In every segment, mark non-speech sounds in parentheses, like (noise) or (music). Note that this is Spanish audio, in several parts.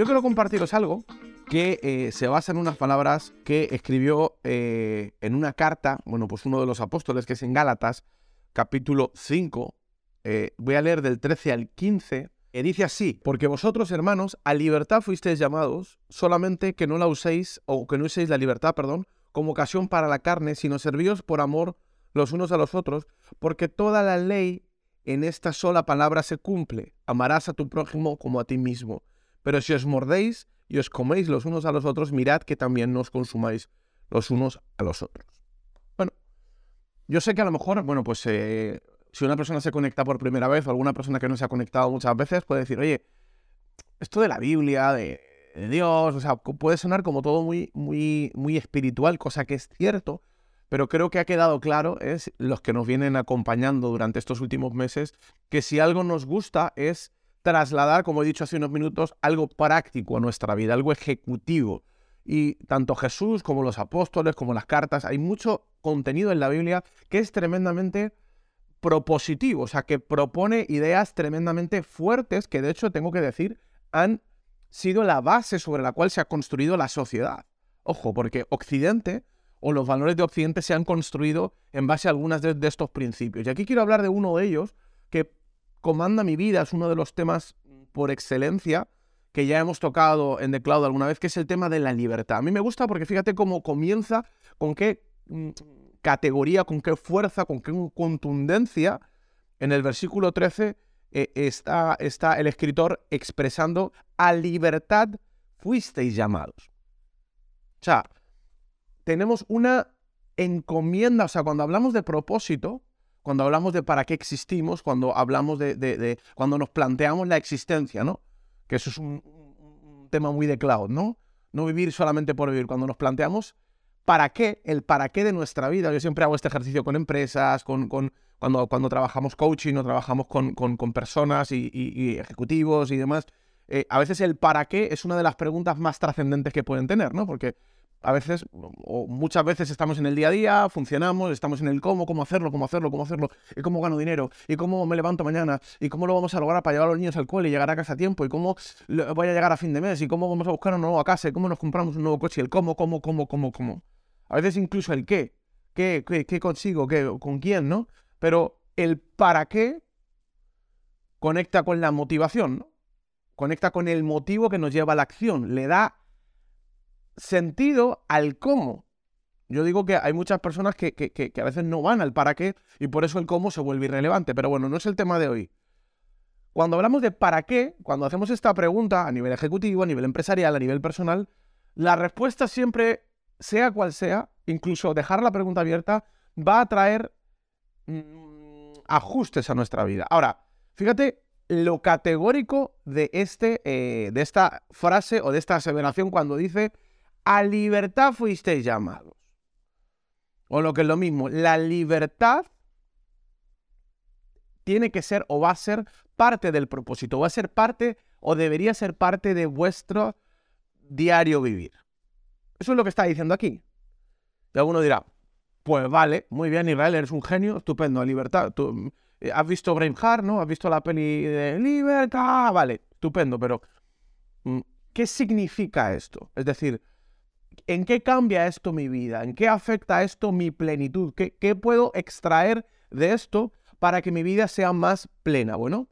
Yo quiero compartiros algo que eh, se basa en unas palabras que escribió eh, en una carta, bueno, pues uno de los apóstoles, que es en Gálatas, capítulo 5. Eh, voy a leer del 13 al 15. Que dice así, porque vosotros, hermanos, a libertad fuisteis llamados, solamente que no la uséis, o que no uséis la libertad, perdón, como ocasión para la carne, sino servíos por amor los unos a los otros, porque toda la ley en esta sola palabra se cumple. Amarás a tu prójimo como a ti mismo. Pero si os mordéis y os coméis los unos a los otros, mirad que también no os consumáis los unos a los otros. Bueno, yo sé que a lo mejor, bueno, pues eh, si una persona se conecta por primera vez o alguna persona que no se ha conectado muchas veces puede decir, oye, esto de la Biblia, de, de Dios, o sea, puede sonar como todo muy, muy, muy espiritual, cosa que es cierto, pero creo que ha quedado claro, es los que nos vienen acompañando durante estos últimos meses, que si algo nos gusta es trasladar, como he dicho hace unos minutos, algo práctico a nuestra vida, algo ejecutivo. Y tanto Jesús como los apóstoles, como las cartas, hay mucho contenido en la Biblia que es tremendamente propositivo, o sea, que propone ideas tremendamente fuertes que de hecho tengo que decir han sido la base sobre la cual se ha construido la sociedad. Ojo, porque Occidente o los valores de Occidente se han construido en base a algunos de, estos principios. Y aquí quiero hablar de uno de ellos comanda mi vida, es uno de los temas por excelencia que ya hemos tocado en The Cloud alguna vez, que es el tema de la libertad. A mí me gusta porque fíjate cómo comienza, con qué mm, categoría, con qué fuerza, con qué contundencia. En el versículo 13 eh, está, está el escritor expresando a libertad fuisteis llamados. O sea, tenemos una encomienda, o sea, cuando hablamos de propósito, cuando hablamos de para qué existimos, cuando hablamos de, cuando nos planteamos la existencia, ¿no? Que eso es un, tema muy de cloud, ¿no? No vivir solamente por vivir, cuando nos planteamos para qué, el para qué de nuestra vida. Yo siempre hago este ejercicio con empresas, con, cuando, cuando trabajamos coaching o trabajamos con, con personas y, ejecutivos y demás. Eh, a veces el para qué es una de las preguntas más trascendentes que pueden tener, ¿no? Porque a veces, o muchas veces estamos en el día a día, funcionamos, estamos en el cómo, cómo hacerlo, cómo hacerlo, cómo hacerlo, y cómo gano dinero, y cómo me levanto mañana, y cómo lo vamos a lograr para llevar a los niños al cole y llegar a casa a tiempo, y cómo voy a llegar a fin de mes, y cómo vamos a buscar una nueva casa, y cómo nos compramos un nuevo coche, el cómo, cómo, cómo, cómo, cómo. A veces incluso el qué, qué, qué, qué consigo, qué, con quién, ¿no? Pero el para qué conecta con la motivación, ¿no? Conecta con el motivo que nos lleva a la acción, le da sentido al cómo. Yo digo que hay muchas personas que, a veces no van al para qué y por eso el cómo se vuelve irrelevante. Pero bueno, no es el tema de hoy. Cuando hablamos de para qué, cuando hacemos esta pregunta a nivel ejecutivo, a nivel empresarial, a nivel personal, la respuesta siempre, sea cual sea, incluso dejar la pregunta abierta, va a traer mm, ajustes a nuestra vida. Ahora, fíjate lo categórico de, este, eh, de esta frase o de esta aseveración cuando dice a libertad fuisteis llamados. O lo que es lo mismo, la libertad tiene que ser o va a ser parte del propósito, va a ser parte o debería ser parte de vuestro diario vivir. Eso es lo que está diciendo aquí. Y alguno dirá, pues vale, muy bien, Israel, eres un genio, estupendo, libertad. Tú, eh, ¿Has visto Braveheart, no? ¿Has visto la peli de libertad? Vale, estupendo, pero mm, ¿qué significa esto? Es decir, ¿en qué cambia esto mi vida? ¿En qué afecta esto mi plenitud? ¿Qué, puedo extraer de esto para que mi vida sea más plena? Bueno,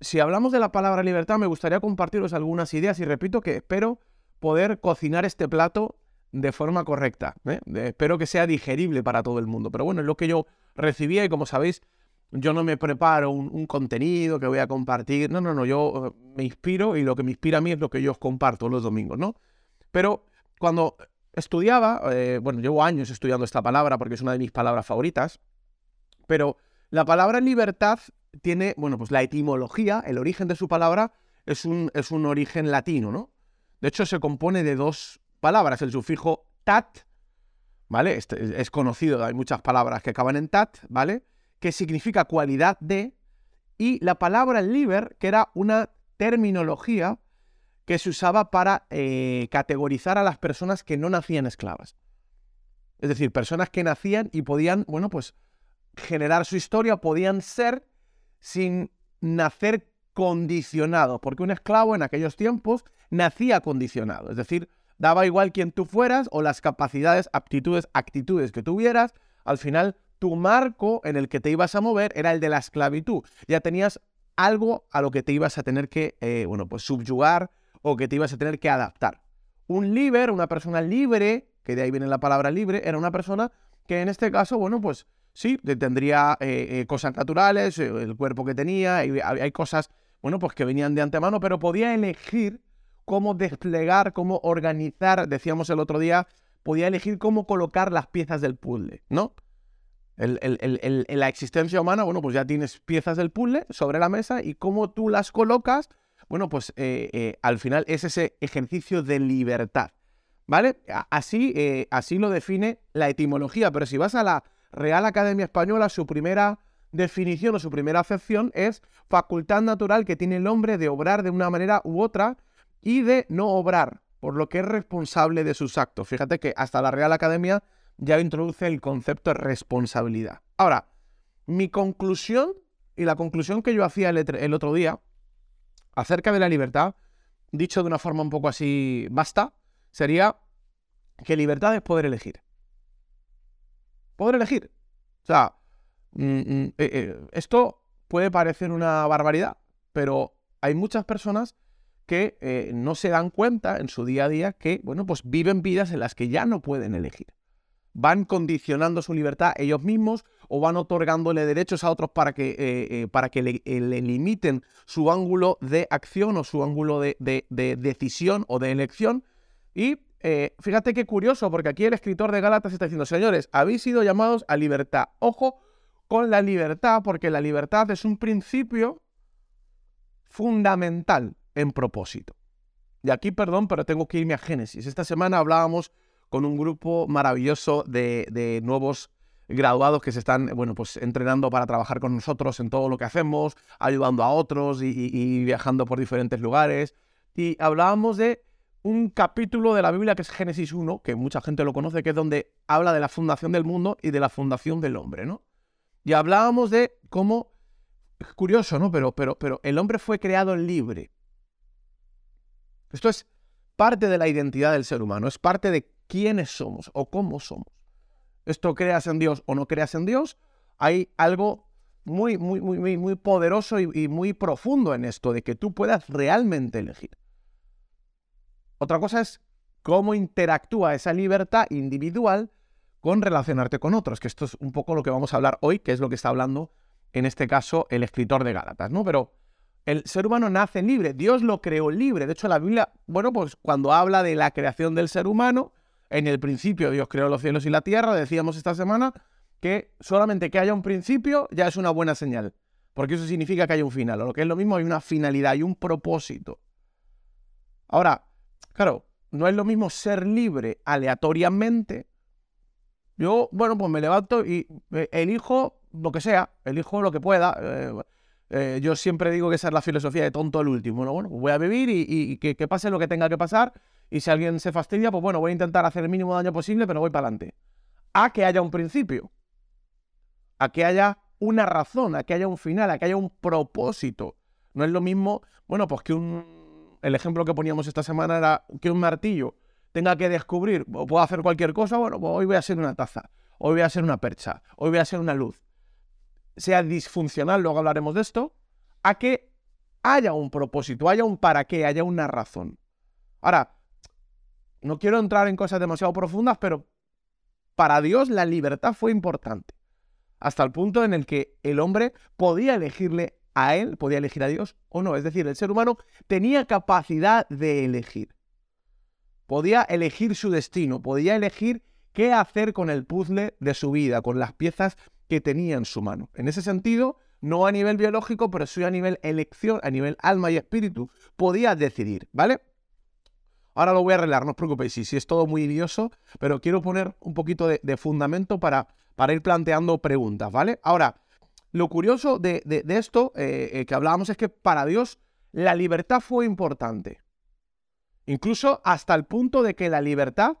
si hablamos de la palabra libertad, me gustaría compartiros algunas ideas y repito que espero poder cocinar este plato de forma correcta. ¿eh? espero que sea digerible para todo el mundo. Pero bueno, es lo que yo recibía y como sabéis, yo no me preparo un, un, contenido que voy a compartir. No, no, no, yo eh, me inspiro y lo que me inspira a mí es lo que yo os comparto los domingos, ¿no? Pero cuando estudiaba, eh, bueno, llevo años estudiando esta palabra porque es una de mis palabras favoritas, pero la palabra libertad tiene, bueno, pues la etimología, el origen de su palabra es un, es un origen latino, ¿no? De hecho, se compone de dos palabras, el sufijo tat, ¿vale? Este es conocido, hay muchas palabras que acaban en tat, ¿vale? Que significa cualidad de, y la palabra liber, que era una terminología que se usaba para eh, categorizar a las personas que no nacían esclavas. Es decir, personas que nacían y podían, bueno, pues generar su historia, podían ser sin nacer condicionados, porque un esclavo en aquellos tiempos nacía condicionado, es decir, daba igual quién tú fueras o las capacidades, aptitudes, actitudes que tuvieras, al final tu marco en el que te ibas a mover era el de la esclavitud. Ya tenías algo a lo que te ibas a tener que, eh, bueno, pues subyugar o que te ibas a tener que adaptar. Un liber, una persona libre, que de ahí viene la palabra libre, era una persona que en este caso, bueno, pues sí, tendría eh, eh, cosas naturales, el cuerpo que tenía, hay, hay cosas, bueno, pues que venían de antemano, pero podía elegir cómo desplegar, cómo organizar, decíamos el otro día, podía elegir cómo colocar las piezas del puzzle, ¿no? En la existencia humana, bueno, pues ya tienes piezas del puzzle sobre la mesa y cómo tú las colocas, bueno, pues eh, eh, al final es ese ejercicio de libertad, ¿vale? Así, eh, así lo define la etimología, pero si vas a la Real Academia Española, su primera definición o su primera acepción es facultad natural que tiene el hombre de obrar de una manera u otra y de no obrar, por lo que es responsable de sus actos. Fíjate que hasta la Real Academia ya introduce el concepto de responsabilidad. Ahora, mi conclusión y la conclusión que yo hacía el, otro día acerca de la libertad, dicho de una forma un poco así basta, sería que libertad es poder elegir. Poder elegir. O sea, mm, mm, eh, eh, esto puede parecer una barbaridad, pero hay muchas personas que eh, no se dan cuenta en su día a día que, bueno, pues viven vidas en las que ya no pueden elegir. Van condicionando su libertad ellos mismos o van otorgándole derechos a otros para que, eh, eh, para que le, limiten su ángulo de acción o su ángulo de, decisión o de elección. Y fíjate qué curioso, porque aquí el escritor de Gálatas está diciendo, señores, habéis sido llamados a libertad. Ojo con la libertad, porque la libertad es un principio fundamental en propósito. Y aquí, perdón, pero tengo que irme a Génesis. Esta semana hablábamos con un grupo maravilloso de, nuevos graduados que se están, bueno, pues entrenando para trabajar con nosotros en todo lo que hacemos, ayudando a otros y, viajando por diferentes lugares. Y hablábamos de un capítulo de la Biblia que es Génesis 1, que mucha gente lo conoce, que es donde habla de la fundación del mundo y de la fundación del hombre, ¿no? Y hablábamos de cómo, curioso, ¿no? Pero, pero, pero el hombre fue creado libre. Esto es parte de la identidad del ser humano, es parte de quiénes somos o cómo somos. Esto creas en Dios o no creas en Dios, hay algo muy, muy, muy, muy poderoso y, muy profundo en esto, de que tú puedas realmente elegir. Otra cosa es cómo interactúa esa libertad individual con relacionarte con otros, que esto es un poco lo que vamos a hablar hoy, que es lo que está hablando en este caso el escritor de Gálatas, ¿no? Pero el ser humano nace libre, Dios lo creó libre. De hecho, la Biblia, bueno, pues cuando habla de la creación del ser humano, en el principio Dios creó los cielos y la tierra, decíamos esta semana que solamente que haya un principio ya es una buena señal, porque eso significa que hay un final, o lo que es lo mismo, hay una finalidad, hay un propósito. Ahora, claro, no es lo mismo ser libre aleatoriamente. Yo, bueno, pues me levanto y eh, elijo lo que sea, elijo lo que pueda. Eh, eh, yo siempre digo que esa es la filosofía de tonto el último. Bueno, bueno, pues voy a vivir y, que, pase lo que tenga que pasar. Y si alguien se fastidia, pues bueno, voy a intentar hacer el mínimo daño posible, pero voy para adelante. A que haya un principio. A que haya una razón, a que haya un final, a que haya un propósito. No es lo mismo, bueno, pues que un... El ejemplo que poníamos esta semana era que un martillo tenga que descubrir, o puedo hacer cualquier cosa, bueno, pues hoy voy a ser una taza, hoy voy a ser una percha, hoy voy a ser una luz sea disfuncional, luego hablaremos de esto, a que haya un propósito, haya un para qué, haya una razón. Ahora, no quiero entrar en cosas demasiado profundas, pero para Dios la libertad fue importante. Hasta el punto en el que el hombre podía elegirle a él, podía elegir a Dios o no. Es decir, el ser humano tenía capacidad de elegir. Podía elegir su destino, podía elegir qué hacer con el puzzle de su vida, con las piezas que tenía en su mano. En ese sentido, no a nivel biológico, pero sí a nivel elección, a nivel alma y espíritu, podía decidir, ¿vale? Ahora lo voy a arreglar, no os preocupéis, si, es todo muy idioso, pero quiero poner un poquito de, fundamento para, para, ir planteando preguntas, ¿vale? Ahora, lo curioso de, esto eh, eh, que hablábamos es que para Dios la libertad fue importante. Incluso hasta el punto de que la libertad,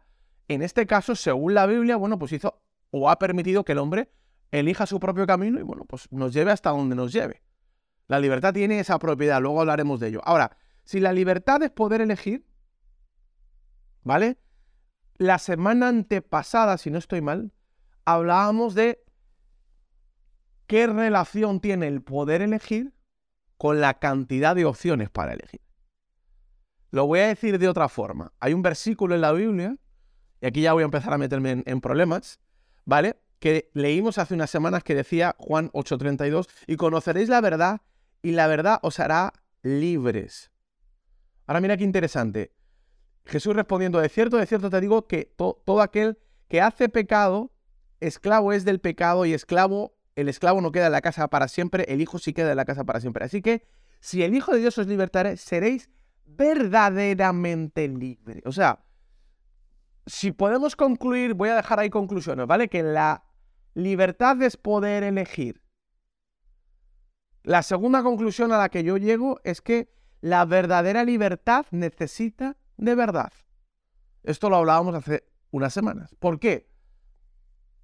en este caso, según la Biblia, bueno, pues hizo o ha permitido que el hombre elija su propio camino y bueno, pues nos lleve hasta donde nos lleve. La libertad tiene esa propiedad, luego hablaremos de ello. Ahora, si la libertad es poder elegir, ¿vale? La semana antepasada, si no estoy mal, hablábamos de qué relación tiene el poder elegir con la cantidad de opciones para elegir. Lo voy a decir de otra forma. Hay un versículo en la Biblia, y aquí ya voy a empezar a meterme en, problemas, ¿vale? Que leímos hace unas semanas que decía Juan 8:32, y conoceréis la verdad, y la verdad os hará libres. Ahora mira qué interesante. Jesús respondiendo, de cierto, de cierto te digo que todo aquel que hace pecado, esclavo es del pecado y esclavo, el esclavo no queda en la casa para siempre, el hijo sí queda en la casa para siempre. Así que si el Hijo de Dios os libertare, seréis verdaderamente libres. O sea, si podemos concluir, voy a dejar ahí conclusiones, ¿vale? Que la libertad es poder elegir. La segunda conclusión a la que yo llego es que la verdadera libertad necesita de verdad. Esto lo hablábamos hace unas semanas. ¿Por qué?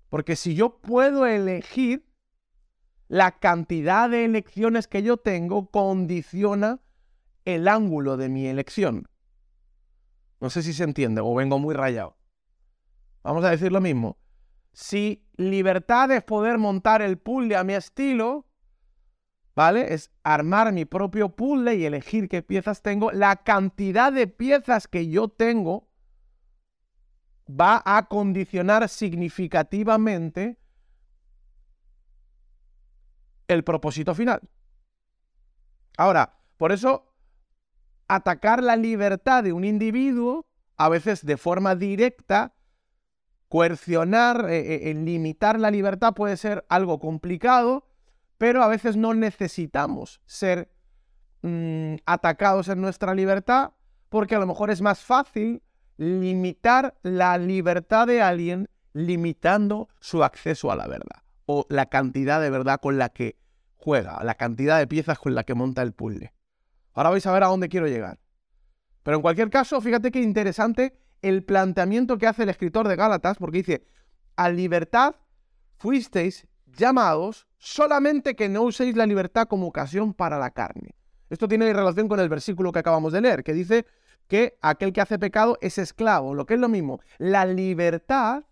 Porque si yo puedo elegir, la cantidad de elecciones que yo tengo condiciona el ángulo de mi elección. No sé si se entiende o vengo muy rayado. Vamos a decir lo mismo. Si libertad es poder montar el puzzle a mi estilo, ¿vale? Es armar mi propio puzzle y elegir qué piezas tengo. La cantidad de piezas que yo tengo va a condicionar significativamente el propósito final. Ahora, por eso, atacar la libertad de un individuo, a veces de forma directa, coercionar, eh, eh, limitar la libertad puede ser algo complicado, pero a veces no necesitamos ser mm, atacados en nuestra libertad porque a lo mejor es más fácil limitar la libertad de alguien limitando su acceso a la verdad o la cantidad de verdad con la que juega, la cantidad de piezas con la que monta el puzzle. Ahora vais a ver a dónde quiero llegar. Pero en cualquier caso, fíjate qué interesante el planteamiento que hace el escritor de Gálatas, porque dice, a libertad fuisteis llamados solamente que no uséis la libertad como ocasión para la carne. Esto tiene relación con el versículo que acabamos de leer, que dice que aquel que hace pecado es esclavo, lo que es lo mismo. La libertad,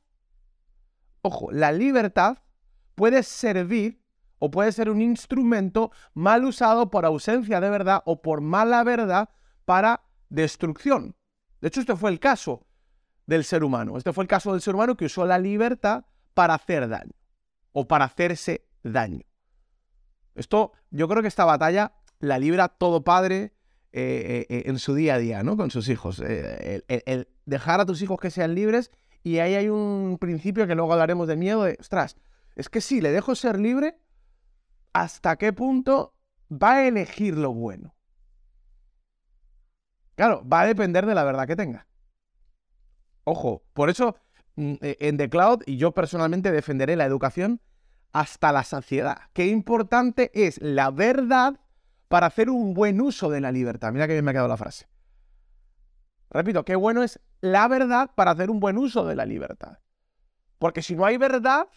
ojo, la libertad puede servir o puede ser un instrumento mal usado por ausencia de verdad o por mala verdad para destrucción. De hecho, este fue el caso del ser humano. Este fue el caso del ser humano que usó la libertad para hacer daño o para hacerse daño. Esto, yo creo que esta batalla la libra todo padre eh, eh, en su día a día, ¿no? Con sus hijos. Eh, el, dejar a tus hijos que sean libres y ahí hay un principio que luego hablaremos de miedo de, ostras, es que si le dejo ser libre, ¿hasta qué punto va a elegir lo bueno? Claro, va a depender de la verdad que tenga. Ojo, por eso en The Cloud, y yo personalmente defenderé la educación hasta la saciedad. Qué importante es la verdad para hacer un buen uso de la libertad. Mira que bien me ha quedado la frase. Repito, qué bueno es la verdad para hacer un buen uso de la libertad. Porque si no hay verdad,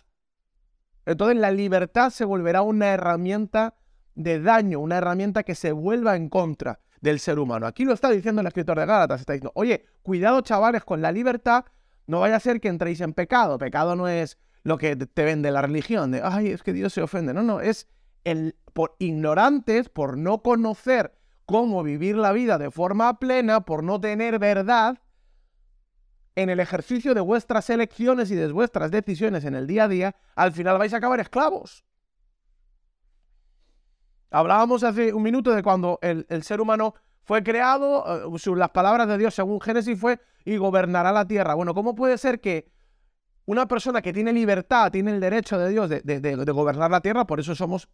entonces la libertad se volverá una herramienta de daño, una herramienta que se vuelva en contra del ser humano. Aquí lo está diciendo el escritor de Gálatas, está diciendo, oye, cuidado chavales con la libertad, no vaya a ser que entréis en pecado. Pecado no es lo que te vende la religión, de, ay, es que Dios se ofende. No, no, es el, por ignorantes, por no conocer cómo vivir la vida de forma plena, por no tener verdad, en el ejercicio de vuestras elecciones y de vuestras decisiones en el día a día, al final vais a acabar esclavos. Hablábamos hace un minuto de cuando el, ser humano fue creado, eh, las palabras de Dios según Génesis fue, y gobernará la tierra. Bueno, ¿cómo puede ser que una persona que tiene libertad, tiene el derecho de Dios de, gobernar la tierra, por eso somos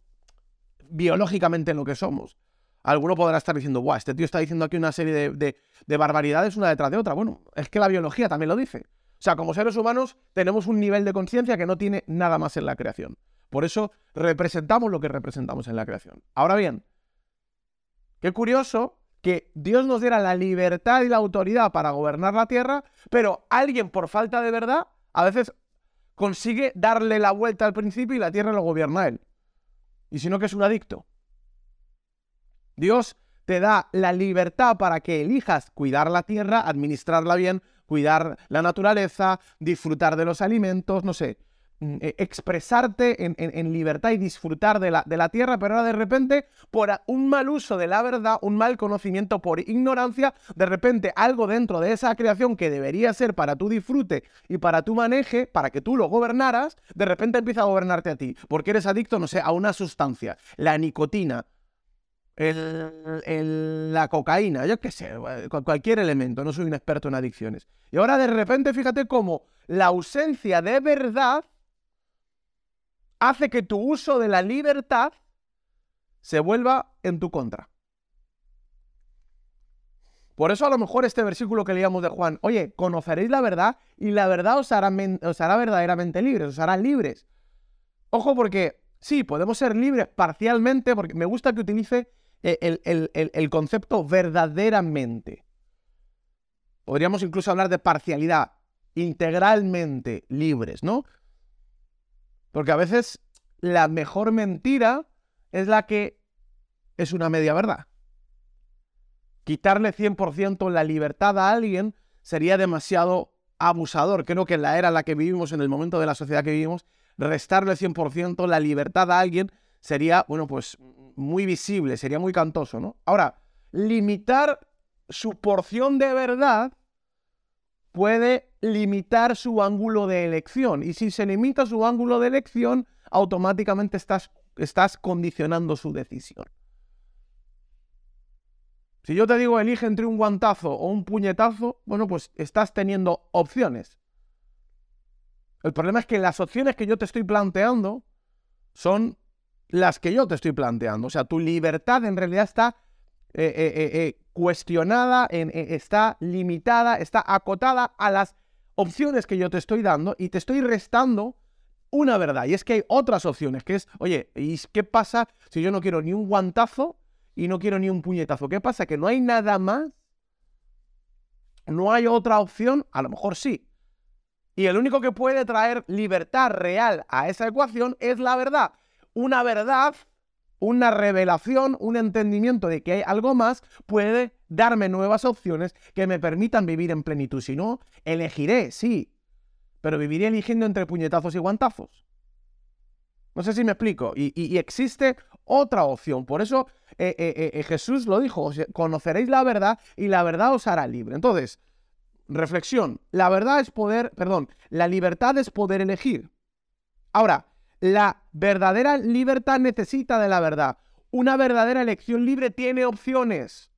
biológicamente lo que somos? Alguno podrá estar diciendo, guau, este tío está diciendo aquí una serie de, barbaridades una detrás de otra. Bueno, es que la biología también lo dice. O sea, como seres humanos tenemos un nivel de conciencia que no tiene nada más en la creación. Por eso representamos lo que representamos en la creación. Ahora bien, qué curioso que Dios nos diera la libertad y la autoridad para gobernar la tierra, pero alguien por falta de verdad a veces consigue darle la vuelta al principio y la tierra lo gobierna él. Y si no, que es un adicto. Dios te da la libertad para que elijas cuidar la tierra, administrarla bien, cuidar la naturaleza, disfrutar de los alimentos, no sé, mm, e, expresarte en, libertad y disfrutar de la, de la, tierra, pero ahora de repente, por un mal uso de la verdad, un mal conocimiento por ignorancia, de repente algo dentro de esa creación que debería ser para tu disfrute y para tu maneje, para que tú lo gobernaras, de repente empieza a gobernarte a ti, porque eres adicto, no sé, a una sustancia, la nicotina, el, la cocaína, yo qué sé, cualquier elemento, no soy un experto en adicciones. Y ahora de repente fíjate cómo la ausencia de verdad hace que tu uso de la libertad se vuelva en tu contra. Por eso a lo mejor este versículo que leíamos de Juan, oye, conoceréis la verdad y la verdad os hará, verdaderamente libres, os hará libres. Ojo porque sí, podemos ser libres parcialmente, porque me gusta que utilice el, concepto verdaderamente. Podríamos incluso hablar de parcialidad, integralmente libres, ¿no? Porque a veces la mejor mentira es la que es una media verdad. Quitarle 100% la libertad a alguien sería demasiado abusador. Creo que en la era en la que vivimos, en el momento de la sociedad que vivimos, restarle 100% la libertad a alguien sería, bueno, pues muy visible, sería muy cantoso, ¿no? Ahora, limitar su porción de verdad puede limitar su ángulo de elección. Y si se limita su ángulo de elección, automáticamente estás, estás condicionando su decisión. Si yo te digo elige entre un guantazo o un puñetazo, bueno, pues estás teniendo opciones. El problema es que las opciones que yo te estoy planteando son las que yo te estoy planteando. O sea, tu libertad en realidad está eh, eh, eh, cuestionada, está limitada, está acotada a las opciones que yo te estoy dando y te estoy restando una verdad. Y es que hay otras opciones, que es, oye, ¿y qué pasa si yo no quiero ni un guantazo y no quiero ni un puñetazo? ¿Qué pasa? ¿Que no hay nada más? ¿No hay otra opción? A lo mejor sí. Y el único que puede traer libertad real a esa ecuación es la verdad una verdad, una revelación, un entendimiento de que hay algo más, puede darme nuevas opciones que me permitan vivir en plenitud. Si no, elegiré, sí, pero viviré eligiendo entre puñetazos y guantazos. No sé si me explico. Y, existe otra opción. Por eso eh, eh, eh, Jesús lo dijo, conoceréis la verdad y la verdad os hará libre. Entonces, reflexión, la verdad es poder, perdón, la libertad es poder elegir. Ahora, la verdadera libertad necesita de la verdad. Una verdadera elección libre tiene opciones.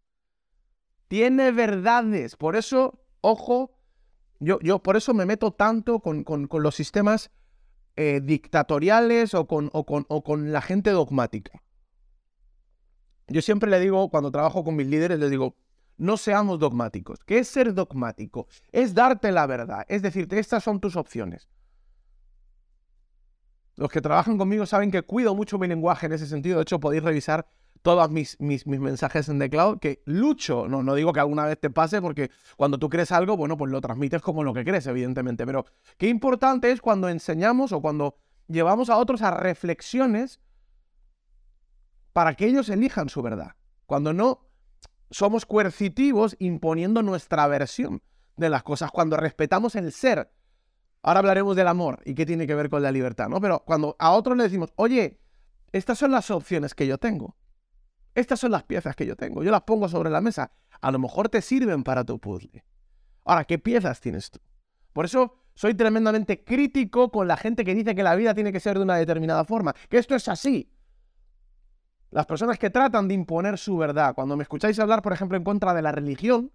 Tiene verdades. Por eso, ojo, yo, yo por eso me meto tanto con, los sistemas eh, dictatoriales o con, o, con, o con la gente dogmática. Yo siempre le digo, cuando trabajo con mis líderes, les digo, no seamos dogmáticos. ¿Qué es ser dogmático? Es darte la verdad. Es decirte, estas son tus opciones. Los que trabajan conmigo saben que cuido mucho mi lenguaje en ese sentido. De hecho, podéis revisar todos mis, mis, mensajes en The Cloud, que lucho, no, no digo que alguna vez te pase, porque cuando tú crees algo, bueno, pues lo transmites como lo que crees, evidentemente, pero qué importante es cuando enseñamos o cuando llevamos a otros a reflexiones para que ellos elijan su verdad. Cuando no somos coercitivos imponiendo nuestra versión de las cosas, cuando respetamos el ser Ahora hablaremos del amor y qué tiene que ver con la libertad, ¿no? Pero cuando a otros le decimos, oye, estas son las opciones que yo tengo. Estas son las piezas que yo tengo. Yo las pongo sobre la mesa. A lo mejor te sirven para tu puzzle. Ahora, ¿qué piezas tienes tú? Por eso soy tremendamente crítico con la gente que dice que la vida tiene que ser de una determinada forma. Que esto es así. Las personas que tratan de imponer su verdad. Cuando me escucháis hablar, por ejemplo, en contra de la religión,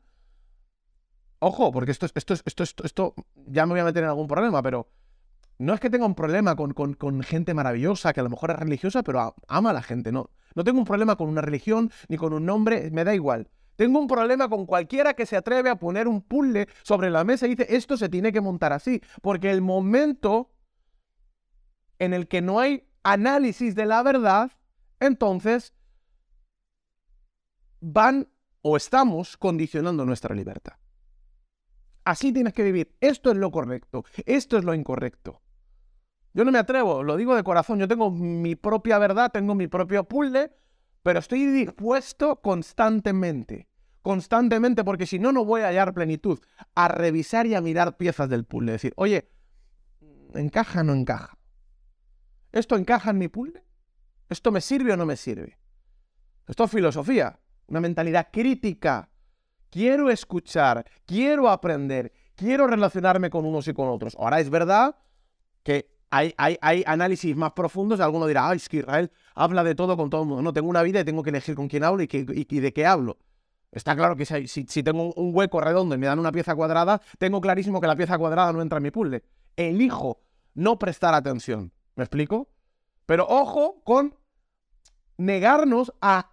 Ojo, porque esto, esto, esto, esto, esto, ya me voy a meter en algún problema, pero no es que tenga un problema con, gente maravillosa, que a lo mejor es religiosa, pero ama a la gente, no. No tengo un problema con una religión ni con un nombre, me da igual. Tengo un problema con cualquiera que se atreve a poner un puzzle sobre la mesa y dice, esto se tiene que montar así. Porque el momento en el que no hay análisis de la verdad, entonces van o estamos condicionando nuestra libertad. Así tienes que vivir. Esto es lo correcto. Esto es lo incorrecto. Yo no me atrevo, lo digo de corazón. Yo tengo mi propia verdad, tengo mi propio puzzle, pero estoy dispuesto constantemente, constantemente, porque si no, no voy a hallar plenitud, a revisar y a mirar piezas del puzzle. Decir, oye, ¿encaja o no encaja? ¿Esto encaja en mi puzzle? ¿Esto me sirve o no me sirve? Esto es filosofía, una mentalidad crítica. Quiero escuchar, quiero aprender, quiero relacionarme con unos y con otros. Ahora es verdad que hay, hay, análisis más profundos. Alguno dirá, ay, es que Israel habla de todo con todo el mundo. No, tengo una vida y tengo que elegir con quién hablo y, de qué hablo. Está claro que si, si, tengo un hueco redondo y me dan una pieza cuadrada, tengo clarísimo que la pieza cuadrada no entra en mi puzzle. Elijo no prestar atención. ¿Me explico? Pero ojo con negarnos a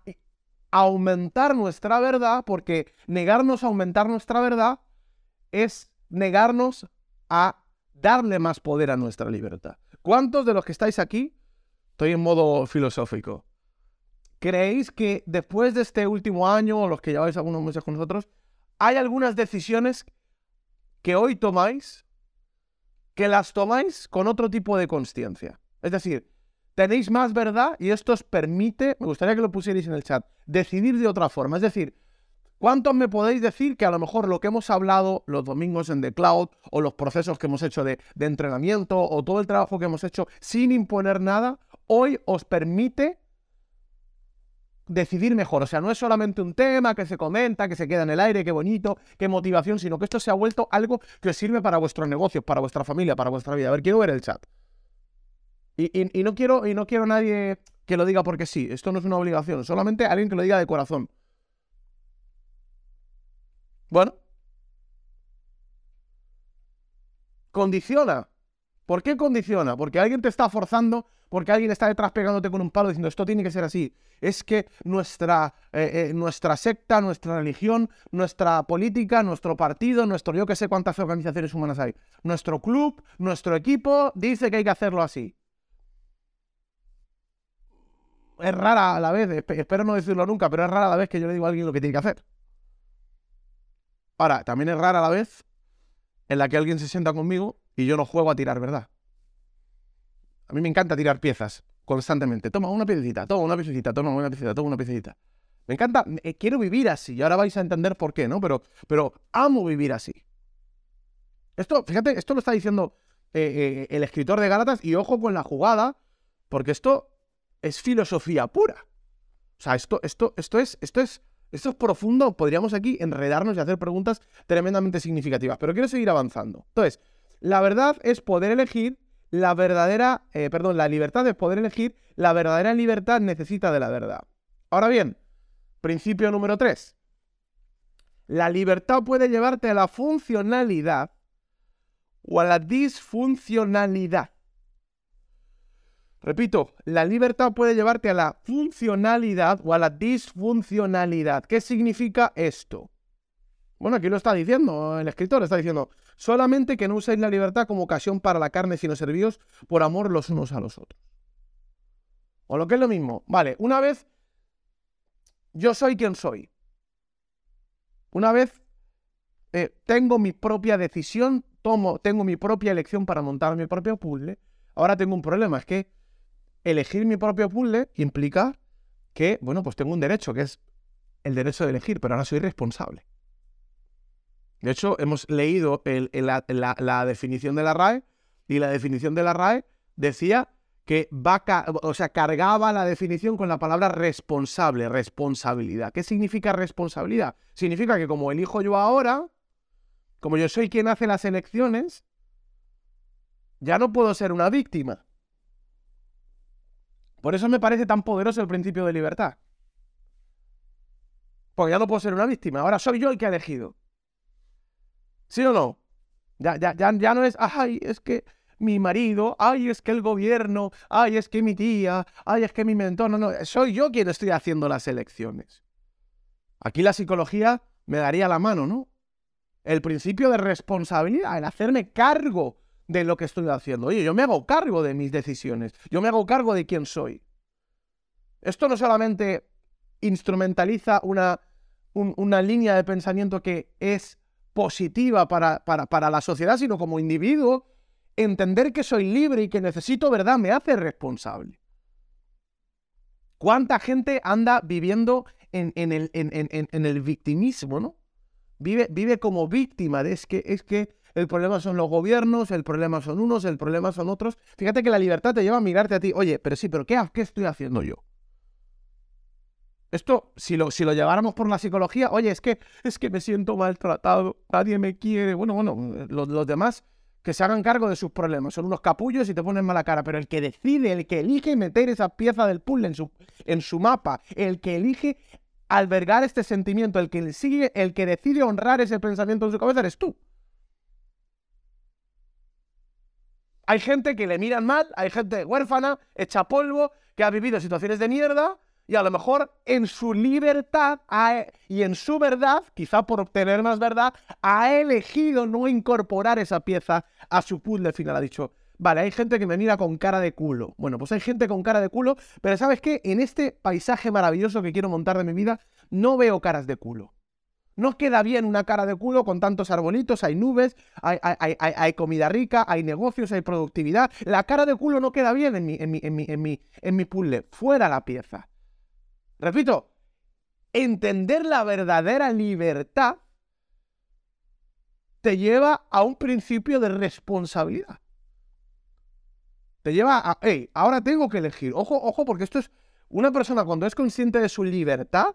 aumentar nuestra verdad, porque negarnos a aumentar nuestra verdad es negarnos a darle más poder a nuestra libertad. ¿Cuántos de los que estáis aquí, estoy en modo filosófico, creéis que después de este último año, o los que lleváis algunos meses con nosotros, hay algunas decisiones que hoy tomáis que las tomáis con otro tipo de conciencia? Es decir, tenéis más verdad y esto os permite, me gustaría que lo pusierais en el chat, decidir de otra forma. Es decir, ¿cuántos me podéis decir que a lo mejor lo que hemos hablado los domingos en The Cloud o los procesos que hemos hecho de, entrenamiento o todo el trabajo que hemos hecho sin imponer nada, hoy os permite decidir mejor. O sea, no es solamente un tema que se comenta, que se queda en el aire, qué bonito, qué motivación, sino que esto se ha vuelto algo que os sirve para vuestros negocios, para vuestra familia, para vuestra vida. A ver, quiero ver el chat. Y, no quiero, y no quiero nadie que lo diga porque sí. Esto no es una obligación. Solamente alguien que lo diga de corazón. Bueno. Condiciona. ¿Por qué condiciona? Porque alguien te está forzando, porque alguien está detrás pegándote con un palo diciendo esto tiene que ser así. Es que nuestra, eh, eh, nuestra secta, nuestra religión, nuestra política, nuestro partido, nuestro yo que sé cuántas organizaciones humanas hay, nuestro club, nuestro equipo dice que hay que hacerlo así es rara a la vez, espero no decirlo nunca, pero es rara a la vez que yo le digo a alguien lo que tiene que hacer. Ahora, también es rara a la vez en la que alguien se sienta conmigo y yo no juego a tirar, ¿verdad? A mí me encanta tirar piezas constantemente. Toma una piecita, toma una piecita, toma una piecita, toma una piecita. Me encanta, eh, quiero vivir así y ahora vais a entender por qué, ¿no? Pero, pero amo vivir así. Esto, fíjate, esto lo está diciendo eh, eh, el escritor de Gálatas y ojo con la jugada, porque esto es filosofía pura. O sea, esto, esto, esto, es, esto, es, esto es profundo. Podríamos aquí enredarnos y hacer preguntas tremendamente significativas. Pero quiero seguir avanzando. Entonces, la verdad es poder elegir la verdadera, eh, perdón, la libertad es poder elegir, la verdadera libertad necesita de la verdad. Ahora bien, principio número 3. La libertad puede llevarte a la funcionalidad o a la disfuncionalidad. Repito, la libertad puede llevarte a la funcionalidad o a la disfuncionalidad. ¿Qué significa esto? Bueno, aquí lo está diciendo, el escritor está diciendo, solamente que no uséis la libertad como ocasión para la carne, sino servíos por amor los unos a los otros. O lo que es lo mismo, vale, una vez yo soy quien soy. Una vez eh, tengo mi propia decisión, tomo, tengo mi propia elección para montar mi propio puzzle. Ahora tengo un problema, es que elegir mi propio puzzle implica que, bueno, pues tengo un derecho, que es el derecho de elegir, pero ahora soy responsable. De hecho, hemos leído la, definición de la RAE y la definición de la RAE decía que va, o sea, cargaba la definición con la palabra responsable, responsabilidad. ¿Qué significa responsabilidad? Significa que como elijo yo ahora, como yo soy quien hace las elecciones, ya no puedo ser una víctima. Por eso me parece tan poderoso el principio de libertad. Porque ya no puedo ser una víctima, ahora soy yo el que ha elegido. ¿Sí o no? Ya, ya, ya, ya no es, ay, es que mi marido, ay, es que el gobierno, ay, es que mi tía, ay, es que mi mentor, no, no, soy yo quien estoy haciendo las elecciones. Aquí la psicología me daría la mano, ¿no? El principio de responsabilidad, el hacerme cargo de lo que estoy haciendo. Oye, yo me hago cargo de mis decisiones, yo me hago cargo de quién soy. Esto no solamente instrumentaliza una, una línea de pensamiento que es positiva para, para, para la sociedad, sino como individuo, entender que soy libre y que necesito verdad me hace responsable. ¿Cuánta gente anda viviendo en, el, en, el, victimismo, ¿no? Vive, vive como víctima de es que, es que el problema son los gobiernos, el problema son unos, el problema son otros. Fíjate que la libertad te lleva a mirarte a ti, oye, pero sí, pero ¿qué, qué estoy haciendo yo? Esto, si lo, si lo lleváramos por la psicología, oye, es que, es que me siento maltratado, nadie me quiere. Bueno, bueno, los, los demás que se hagan cargo de sus problemas. Son unos capullos y te ponen mala cara, pero el que decide, el que elige meter esa pieza del puzzle en su, en su mapa, el que elige albergar este sentimiento, el que sigue, el que decide honrar ese pensamiento en su cabeza eres tú. Hay gente que le miran mal, hay gente huérfana, hecha polvo, que ha vivido situaciones de mierda y a lo mejor en su libertad y en su verdad, quizá por obtener más verdad, ha elegido no incorporar esa pieza a su puzzle final. Ha dicho, vale, hay gente que me mira con cara de culo. Bueno, pues hay gente con cara de culo, pero ¿sabes qué? En este paisaje maravilloso que quiero montar de mi vida, no veo caras de culo. No queda bien una cara de culo con tantos arbolitos, hay nubes, hay, comida rica, hay negocios, hay productividad. La cara de culo no queda bien en mi, en mi, en mi, en mi, en mi puzzle. Fuera la pieza. Repito, entender la verdadera libertad te lleva a un principio de responsabilidad. Te lleva a, hey, ahora tengo que elegir. Ojo, ojo, porque esto es una persona cuando es consciente de su libertad.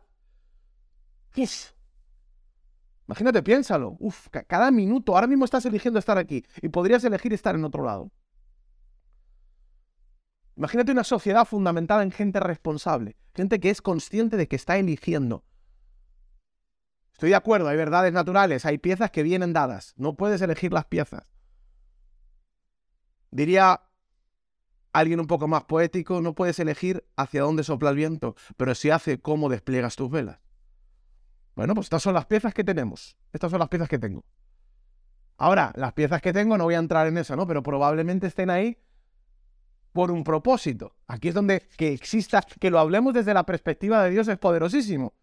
Imagínate, piénsalo. Uf, cada minuto, ahora mismo estás eligiendo estar aquí y podrías elegir estar en otro lado. Imagínate una sociedad fundamentada en gente responsable, gente que es consciente de que está eligiendo. Estoy de acuerdo, hay verdades naturales, hay piezas que vienen dadas, no puedes elegir las piezas. Diría alguien un poco más poético, no puedes elegir hacia dónde sopla el viento, pero sí hace cómo despliegas tus velas. Bueno, pues estas son las piezas que tenemos, estas son las piezas que tengo. Ahora, las piezas que tengo, no voy a entrar en eso, ¿no? Pero probablemente estén ahí por un propósito. Aquí es donde que exista, que lo hablemos desde la perspectiva de Dios es poderosísimo.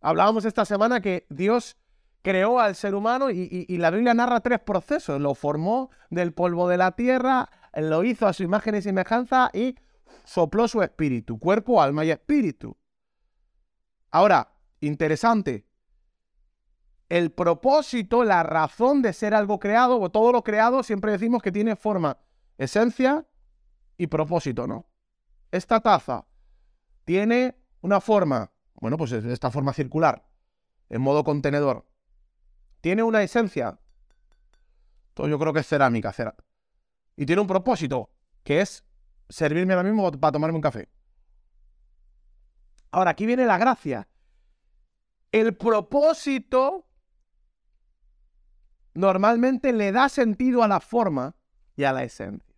Hablábamos esta semana que Dios creó al ser humano y, la Biblia narra tres procesos. Lo formó del polvo de la tierra, lo hizo a su imagen y semejanza y sopló su espíritu, cuerpo, alma y espíritu. Ahora, interesante, el propósito, la razón de ser algo creado, o todo lo creado, siempre decimos que tiene forma, esencia y propósito, ¿no? Esta taza tiene una forma, bueno, pues es esta forma circular, en modo contenedor. Tiene una esencia, todo yo creo que es cerámica, cera. Y tiene un propósito, que es servirme ahora mismo para tomarme un café. Ahora, aquí viene la gracia. El propósito normalmente le da sentido a la forma y a la esencia.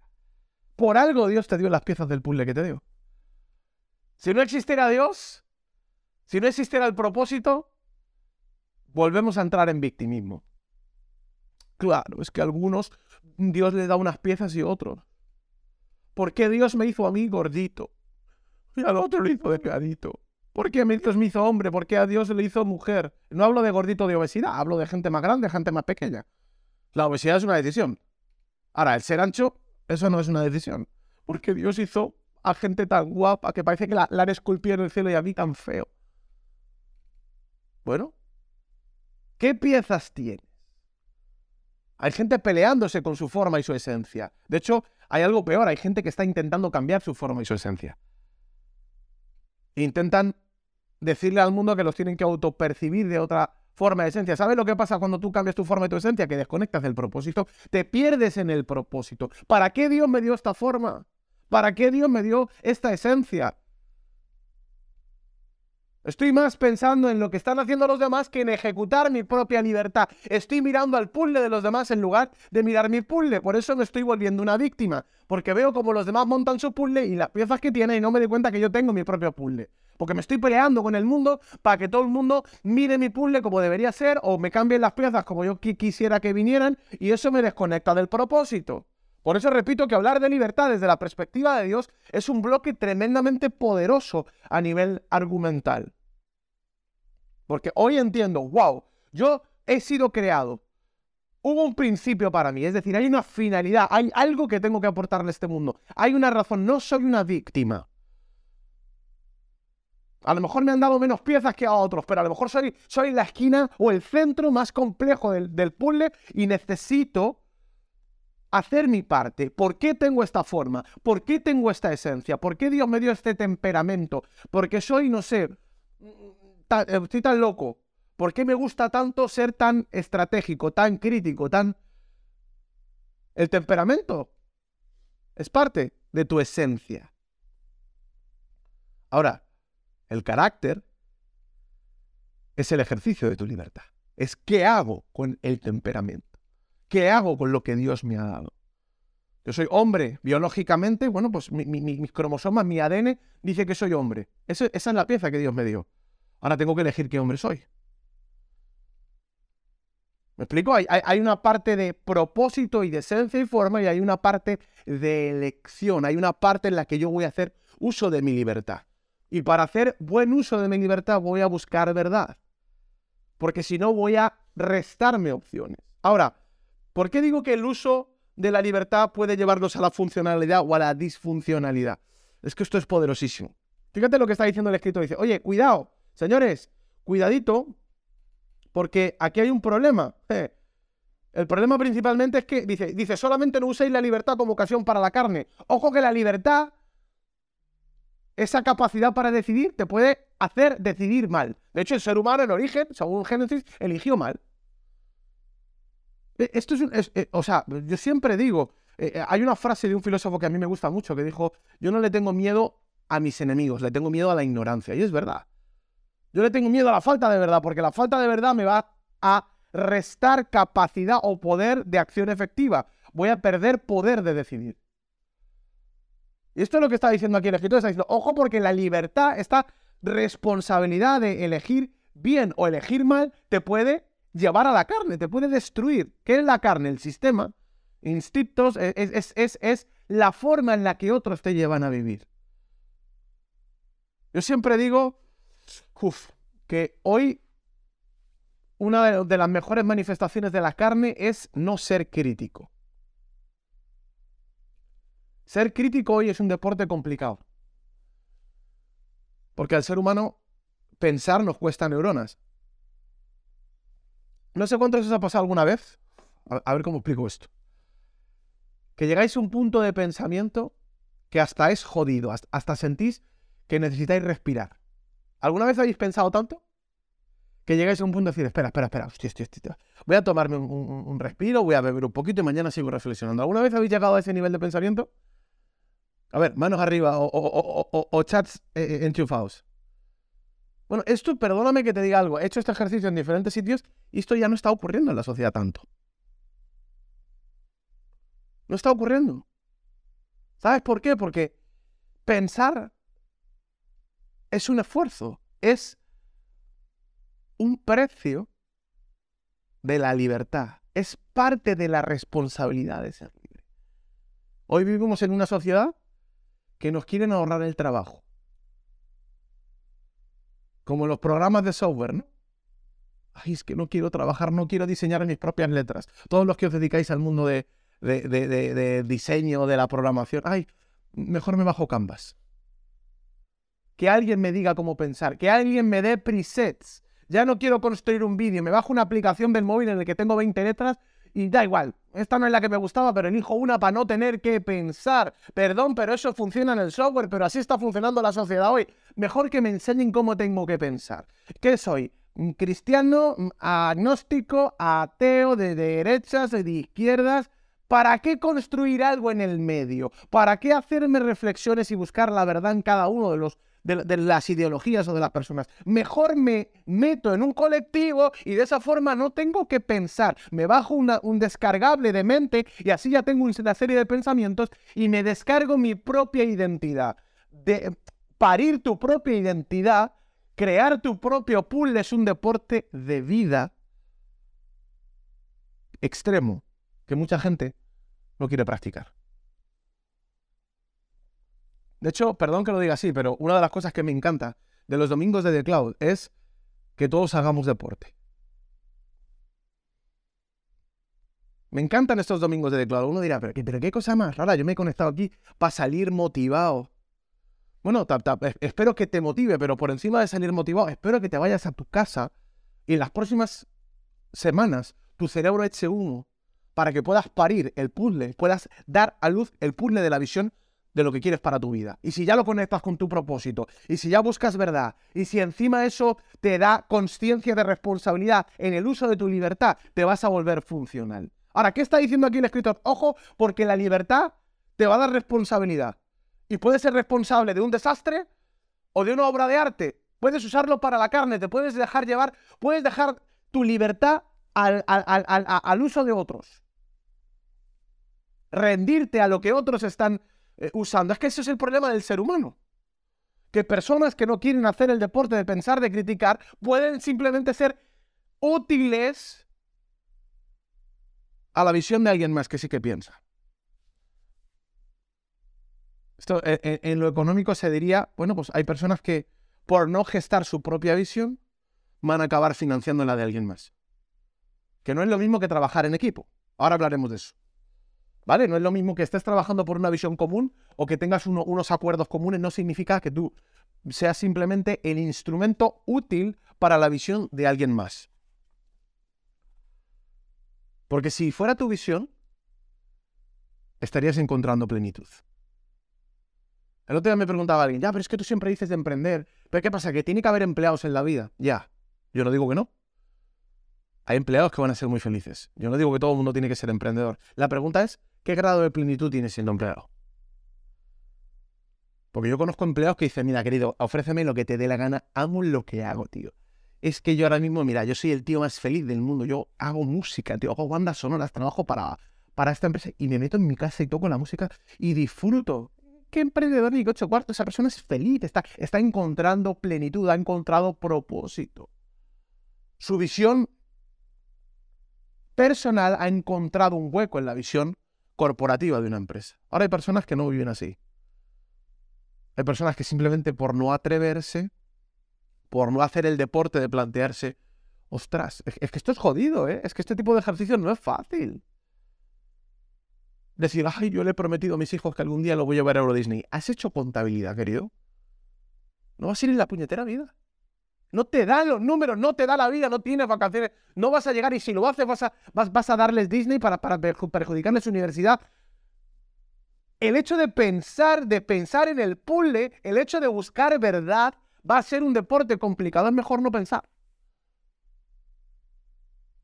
Por algo Dios te dio las piezas del puzzle que te dio. Si no existiera Dios, si no existiera el propósito, volvemos a entrar en victimismo. Claro, es que a algunos Dios le da unas piezas y otros. ¿Por qué Dios me hizo a mí gordito? Y al otro lo hizo delgadito. ¿Por qué Dios me hizo hombre? ¿Por qué a Dios le hizo mujer? No hablo de gordito de obesidad, hablo de gente más grande, gente más pequeña. La obesidad es una decisión. Ahora, el ser ancho eso no es una decisión. Porque Dios hizo a gente tan guapa que parece que la, han esculpido en el cielo y a mí tan feo. Bueno, ¿qué piezas tienes? Hay gente peleándose con su forma y su esencia. De hecho, hay algo peor, hay gente que está intentando cambiar su forma y su esencia. Intentan decirle al mundo que los tienen que autopercibir de otra forma de esencia. ¿Sabes lo que pasa cuando tú cambias tu forma y tu esencia? Que desconectas del propósito, te pierdes en el propósito. ¿Para qué Dios me dio esta forma? ¿Para qué Dios me dio esta esencia? Estoy más pensando en lo que están haciendo los demás que en ejecutar mi propia libertad. Estoy mirando al puzzle de los demás en lugar de mirar mi puzzle. Por eso me estoy volviendo una víctima. Porque veo como los demás montan su puzzle y las piezas que tienen y no me doy cuenta que yo tengo mi propio puzzle. Porque me estoy peleando con el mundo para que todo el mundo mire mi puzzle como debería ser o me cambien las piezas como yo quisiera que vinieran y eso me desconecta del propósito. Por eso repito que hablar de libertad desde la perspectiva de Dios es un bloque tremendamente poderoso a nivel argumental. Porque hoy entiendo, wow, yo he sido creado. Hubo un principio para mí, es decir, hay una finalidad, hay algo que tengo que aportarle a este mundo. Hay una razón, no soy una víctima. A lo mejor me han dado menos piezas que a otros, pero a lo mejor soy, soy la esquina o el centro más complejo del, del puzzle y necesito hacer mi parte. ¿Por qué tengo esta forma? ¿Por qué tengo esta esencia? ¿Por qué Dios me dio este temperamento? Porque soy, no sé, estoy tan loco. ¿Por qué me gusta tanto ser tan estratégico, tan crítico, tan... El temperamento es parte de tu esencia. Ahora, el carácter es el ejercicio de tu libertad. Es qué hago con el temperamento. ¿Qué hago con lo que Dios me ha dado? Yo soy hombre biológicamente, bueno, pues mis cromosomas, mi ADN dice que soy hombre. esa es la pieza que Dios me dio. Ahora tengo que elegir qué hombre soy. ¿Me explico? Hay, hay, una parte de propósito y de esencia y forma y hay una parte de elección. Hay una parte en la que yo voy a hacer uso de mi libertad. Y para hacer buen uso de mi libertad voy a buscar verdad. Porque si no voy a restarme opciones. Ahora, ¿Por qué digo que el uso de la libertad puede llevarnos a la funcionalidad o a la disfuncionalidad? Es que esto es poderosísimo. Fíjate lo que está diciendo el escritor. Dice, oye, cuidado, señores, cuidadito, porque aquí hay un problema. El problema principalmente es que dice, dice, solamente no uséis la libertad como ocasión para la carne. Ojo que la libertad, esa capacidad para decidir, te puede hacer decidir mal. De hecho, el ser humano en origen, según Génesis, eligió mal. Eh, esto es, eh, o sea, yo siempre digo, eh, hay una frase de un filósofo que a mí me gusta mucho que dijo, yo no le tengo miedo a mis enemigos, le tengo miedo a la ignorancia. Y es verdad. Yo le tengo miedo a la falta de verdad, porque la falta de verdad me va a restar capacidad o poder de acción efectiva. Voy a perder poder de decidir. Y esto es lo que está diciendo aquí el escritor. Está diciendo, ojo porque la libertad, esta responsabilidad de elegir bien o elegir mal, te puede llevar a la carne, te puede destruir. ¿Qué es la carne? El sistema, instintos, e, es, es, es, la forma en la que otros te llevan a vivir. Yo siempre digo que hoy una de las mejores manifestaciones de la carne es no ser crítico. Ser crítico hoy es un deporte complicado. Porque al ser humano pensar nos cuesta neuronas. No sé cuánto os ha pasado alguna vez. A, ver cómo explico esto. Que llegáis a un punto de pensamiento que hasta es jodido, hasta, sentís que necesitáis respirar. ¿Alguna vez habéis pensado tanto? Que llegáis a un punto de decir, espera, espera, espera, voy a tomarme un, respiro, voy a beber un poquito y mañana sigo reflexionando. ¿Alguna vez habéis llegado a ese nivel de pensamiento? A ver, manos arriba o, chats eh, eh, enchufados. Bueno, esto, perdóname que te diga algo, he hecho este ejercicio en diferentes sitios y esto ya no está ocurriendo en la sociedad tanto. No está ocurriendo. ¿Sabes por qué? Porque pensar es un esfuerzo, es un precio de la libertad, es parte de la responsabilidad de ser libre. Hoy vivimos en una sociedad que nos quieren ahorrar el trabajo como los programas de software, ¿no? Ay, es que no quiero trabajar, no quiero diseñar mis propias letras. Todos los que os dedicáis al mundo de, de, diseño, de la programación, ay, mejor me bajo Canvas. Que alguien me diga cómo pensar, que alguien me dé presets. Ya no quiero construir un vídeo, me bajo una aplicación del móvil en el que tengo 20 letras y da igual, esta no es la que me gustaba, pero elijo una para no tener que pensar. Perdón, pero eso funciona en el software, pero así está funcionando la sociedad hoy. Mejor que me enseñen cómo tengo que pensar. ¿Qué soy? ¿Cristiano, agnóstico, ateo, de derechas, de izquierdas? ¿Para qué construir algo en el medio? ¿Para qué hacerme reflexiones y buscar la verdad en cada uno de los de, las ideologías o de las personas. Mejor me meto en un colectivo y de esa forma no tengo que pensar. Me bajo un descargable de mente y así ya tengo una serie de pensamientos y me descargo mi propia identidad. De parir tu propia identidad, crear tu propio pool es un deporte de vida extremo que mucha gente no quiere practicar. De hecho, perdón que lo diga así, pero una de las cosas que me encanta de los domingos de The Cloud es que todos hagamos deporte. Me encantan estos domingos de The Cloud. Uno dirá, pero, ¿pero qué cosa más rara. Yo me he conectado aquí para salir motivado, bueno, espero que te motive, pero por encima de salir motivado, espero que te vayas a tu casa y en las próximas semanas tu cerebro eche humo para que puedas parir el puzzle, puedas dar a luz el puzzle de la visión de lo que quieres para tu vida. Y si ya lo conectas con tu propósito, y si ya buscas verdad, y si encima eso te da conciencia de responsabilidad en el uso de tu libertad, te vas a volver funcional. Ahora, ¿qué está diciendo aquí el escritor? Ojo, porque la libertad te va a dar responsabilidad. Y puedes ser responsable de un desastre o de una obra de arte. Puedes usarlo para la carne, te puedes dejar llevar, puedes dejar tu libertad al, al uso de otros. Rendirte a lo que otros están eh, usando. Es que ese es el problema del ser humano. Que personas que no quieren hacer el deporte de pensar, de criticar, pueden simplemente ser útiles a la visión de alguien más que sí que piensa. Esto en, e, en lo económico se diría, bueno, pues hay personas que por no gestar su propia visión van a acabar financiando la de alguien más. Que no es lo mismo que trabajar en equipo. Ahora hablaremos de eso. ¿Vale? No es lo mismo que estés trabajando por una visión común o que tengas unos acuerdos comunes, no significa que tú seas simplemente el instrumento útil para la visión de alguien más. Porque si fuera tu visión, estarías encontrando plenitud. El otro día me preguntaba alguien, ya, pero es que tú siempre dices de emprender. ¿Pero qué pasa? ¿Que tiene que haber empleados en la vida? Ya. Yo no digo que no. Hay empleados que van a ser muy felices. Yo no digo que todo el mundo tiene que ser emprendedor. La pregunta es, ¿qué grado de plenitud tienes siendo empleado? Porque yo conozco empleados que dicen, mira, querido, ofréceme lo que te dé la gana, amo lo que hago, tío. Es que yo ahora mismo, mira, yo soy el tío más feliz del mundo. Yo hago música, tío, hago bandas sonoras, trabajo para, para esta empresa y me meto en mi casa y toco la música y disfruto. ¿Qué emprendedor ni ocho cuartos? Esa persona es feliz, está, está encontrando plenitud, ha encontrado propósito. Su visión personal ha encontrado un hueco en la visión corporativa de una empresa. Ahora hay personas que no viven así. Hay personas que simplemente por no atreverse, por no hacer el deporte de plantearse, ostras, es, que esto es jodido, ¿eh? Es que este tipo de ejercicio no es fácil. Decir, ay, yo le he prometido a mis hijos que algún día lo voy a llevar a Euro Disney. ¿Has hecho contabilidad, querido? No vas a ir en la puñetera vida. No te da los números, no te da la vida, no tienes vacaciones, no vas a llegar y si lo haces vas a, vas, a darles Disney para, para perjudicarles su universidad. El hecho de pensar, de pensar en el puzzle, el hecho de buscar verdad, va a ser un deporte complicado, es mejor no pensar.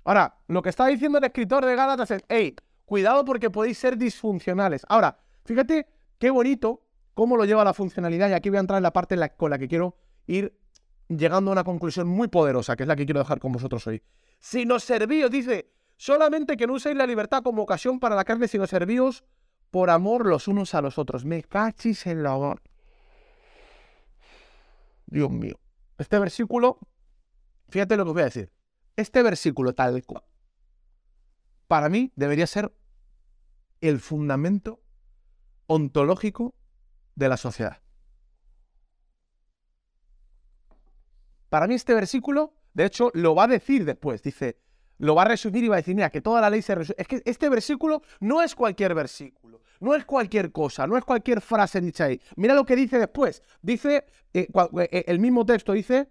Ahora, lo que está diciendo el escritor de Gálatas es, hey, cuidado porque podéis ser disfuncionales. Ahora, fíjate qué bonito cómo lo lleva la funcionalidad y aquí voy a entrar en la parte con la que quiero ir llegando a una conclusión muy poderosa, que es la que quiero dejar con vosotros hoy. Si nos servíos, dice, solamente que no uséis la libertad como ocasión para la carne, sino servíos por amor los unos a los otros. Me cachis en la amor. Dios mío. Este versículo, fíjate lo que os voy a decir. Este versículo tal cual, para mí debería ser el fundamento ontológico de la sociedad. Para mí este versículo, de hecho, lo va a decir después. Dice, lo va a resumir y va a decir, mira, que toda la ley se resume. Es que este versículo no es cualquier versículo, no es cualquier cosa, no es cualquier frase dicha ahí. Mira lo que dice después. Dice, eh, eh, el mismo texto dice,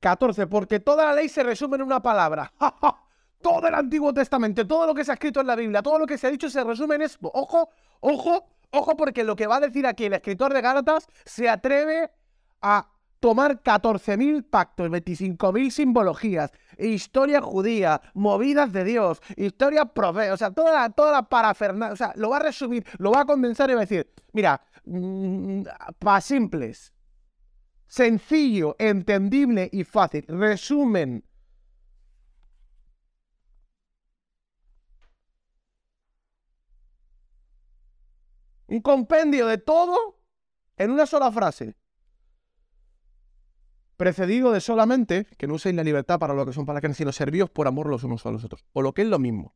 14, porque toda la ley se resume en una palabra. (laughs) todo el Antiguo Testamento, todo lo que se ha escrito en la Biblia, todo lo que se ha dicho se resume en esto. Ojo, ojo, Ojo porque lo que va a decir aquí el escritor de Gálatas se atreve a tomar 14.000 pactos, 25.000 simbologías, historia judía, movidas de Dios, historia profe, o sea, toda la, toda la parafernalia, o sea, lo va a resumir, lo va a condensar y va a decir, mira, mm, para simples, sencillo, entendible y fácil, resumen Un compendio de todo en una sola frase. Precedido de solamente que no uséis la libertad para lo que son para que sino servíos por amor los unos a los otros. O lo que es lo mismo.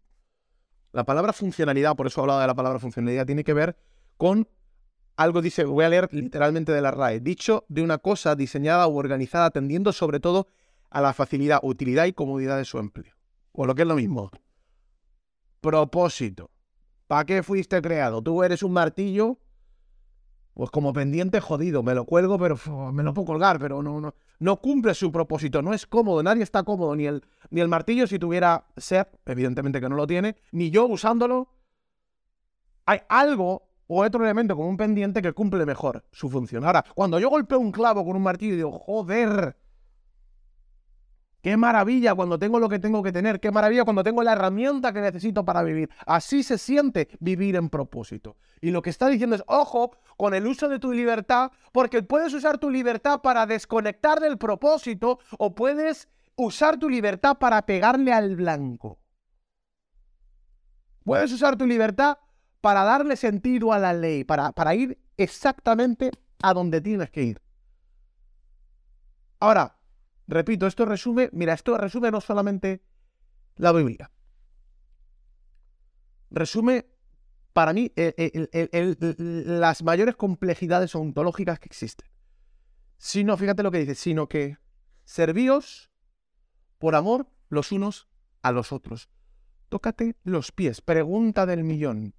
La palabra funcionalidad, por eso he hablado de la palabra funcionalidad, tiene que ver con algo, dice, voy a leer literalmente de la RAE, dicho de una cosa diseñada u organizada atendiendo sobre todo a la facilidad, utilidad y comodidad de su empleo. O lo que es lo mismo. Propósito. ¿Para qué fuiste creado? Tú eres un martillo Pues como pendiente jodido, me lo cuelgo, pero me lo puedo colgar, pero no, no, no cumple su propósito, no es cómodo, nadie está cómodo, ni el, ni el martillo si tuviera ser, evidentemente que no lo tiene, ni yo usándolo. Hay algo o otro elemento como un pendiente que cumple mejor su función. Ahora, cuando yo golpeo un clavo con un martillo y digo, joder, Qué maravilla cuando tengo lo que tengo que tener. Qué maravilla cuando tengo la herramienta que necesito para vivir. Así se siente vivir en propósito. Y lo que está diciendo es, ojo con el uso de tu libertad, porque puedes usar tu libertad para desconectar del propósito o puedes usar tu libertad para pegarle al blanco. Puedes usar tu libertad para darle sentido a la ley, para, para ir exactamente a donde tienes que ir. Ahora, Repito, esto resume, mira, esto resume no solamente la Biblia. Resume para mí las mayores complejidades ontológicas que existen. Sino, fíjate lo que dice, sino que servíos por amor los unos a los otros. Tócate los pies. Pregunta del millón.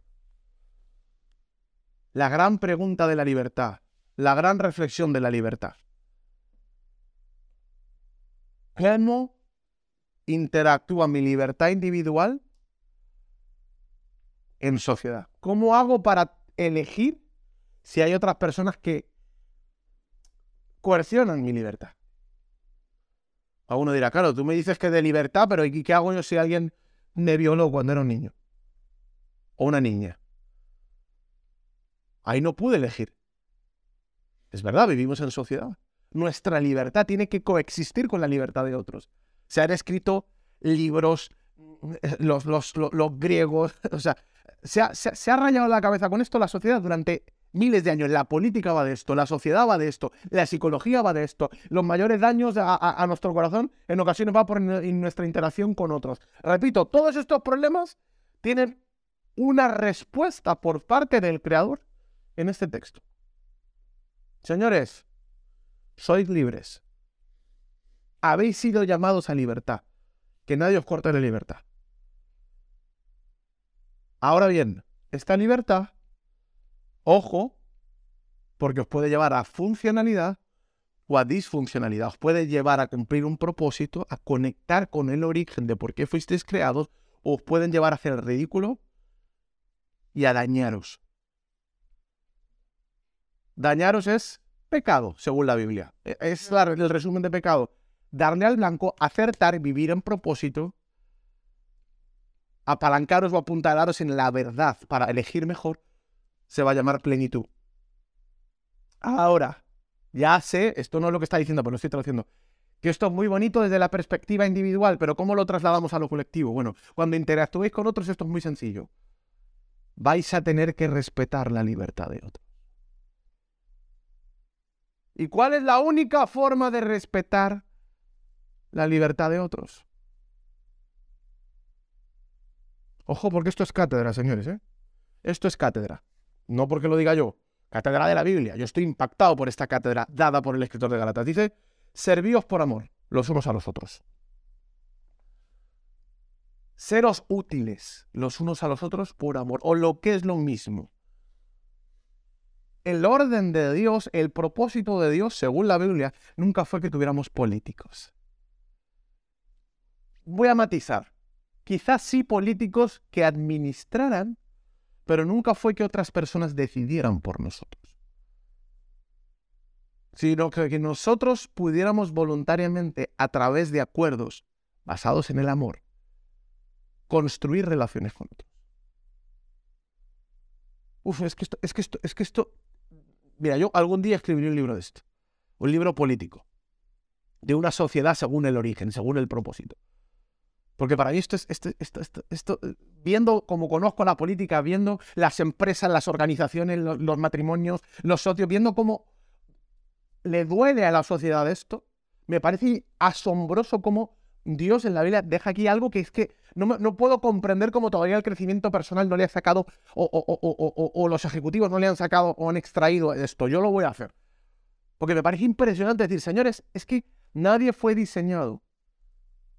La gran pregunta de la libertad. La gran reflexión de la libertad. ¿Cómo interactúa mi libertad individual en sociedad? ¿Cómo hago para elegir si hay otras personas que coercionan mi libertad? A uno dirá, claro, tú me dices que de libertad, pero ¿y qué hago yo si alguien me violó cuando era un niño? O una niña. Ahí no pude elegir. Es verdad, vivimos en sociedad nuestra libertad tiene que coexistir con la libertad de otros. Se han escrito libros, eh, los, griegos, (laughs) o sea, se ha, rayado la cabeza con esto la sociedad durante miles de años. La política va de esto, la sociedad va de esto, la psicología va de esto. Los mayores daños a, nuestro corazón en ocasiones va por nuestra interacción con otros. Repito, todos estos problemas tienen una respuesta por parte del Creador en este texto. Señores, sois libres. Habéis sido llamados a libertad. Que nadie os corte la libertad. Ahora bien, esta libertad, ojo, porque os puede llevar a funcionalidad o a disfuncionalidad. Os puede llevar a cumplir un propósito, a conectar con el origen de por qué fuisteis creados, o os pueden llevar a hacer el ridículo y a dañaros. Dañaros es Pecado, según la Biblia. E, es el resumen de pecado. Darle al blanco, acertar, vivir en propósito, apalancaros o apuntalaros en la verdad para elegir mejor, se va a llamar plenitud. Ahora, ya sé, esto no es lo que está diciendo, pero lo estoy traduciendo, que esto es muy bonito desde la perspectiva individual, pero ¿cómo lo trasladamos a lo colectivo? Bueno, cuando interactuéis con otros esto es muy sencillo. Vais a tener que respetar la libertad de otros. ¿Y cuál es la única forma de respetar la libertad de otros? Ojo, porque esto es cátedra, señores. ¿eh? Esto es cátedra. No porque lo diga yo. Cátedra de la Biblia. Yo estoy impactado por esta cátedra dada por el escritor de Galatas. Dice, servíos por amor los unos a los otros. Seros útiles los unos a los otros por amor. O lo que es lo mismo el orden de Dios, el propósito de Dios, según la Biblia, nunca fue que tuviéramos políticos. Voy a matizar. Quizás sí políticos que administraran, pero nunca fue que otras personas decidieran por nosotros. Sino que nosotros pudiéramos voluntariamente, a través de acuerdos basados en el amor, construir relaciones con otros. Uf, es que esto, es que esto, es que esto Mira, yo algún día escribiré un libro de esto. Un libro político. De una sociedad según el origen, según el propósito. Porque para mí esto es, esto, esto, esto, viendo como conozco la política, viendo las empresas, las organizaciones, los, los, matrimonios, los socios, viendo cómo le duele a la sociedad esto, me parece asombroso cómo Dios en la Biblia deja aquí algo que es que no, puedo comprender cómo todavía el crecimiento personal no le ha sacado o, los ejecutivos no le han sacado o han extraído esto. Yo lo voy a hacer. Porque me parece impresionante decir, señores, es que nadie fue diseñado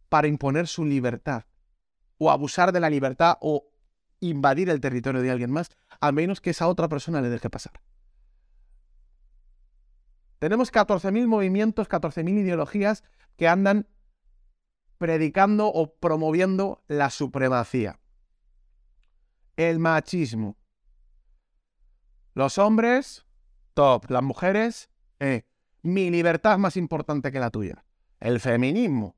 para imponer su libertad o abusar de la libertad o invadir el territorio de alguien más, a menos que esa otra persona le deje pasar. Tenemos 14.000 movimientos, 14.000 ideologías que andan predicando o promoviendo la supremacía. El machismo. Los hombres, top. Las mujeres, eh. Mi libertad es más importante que la tuya. El feminismo.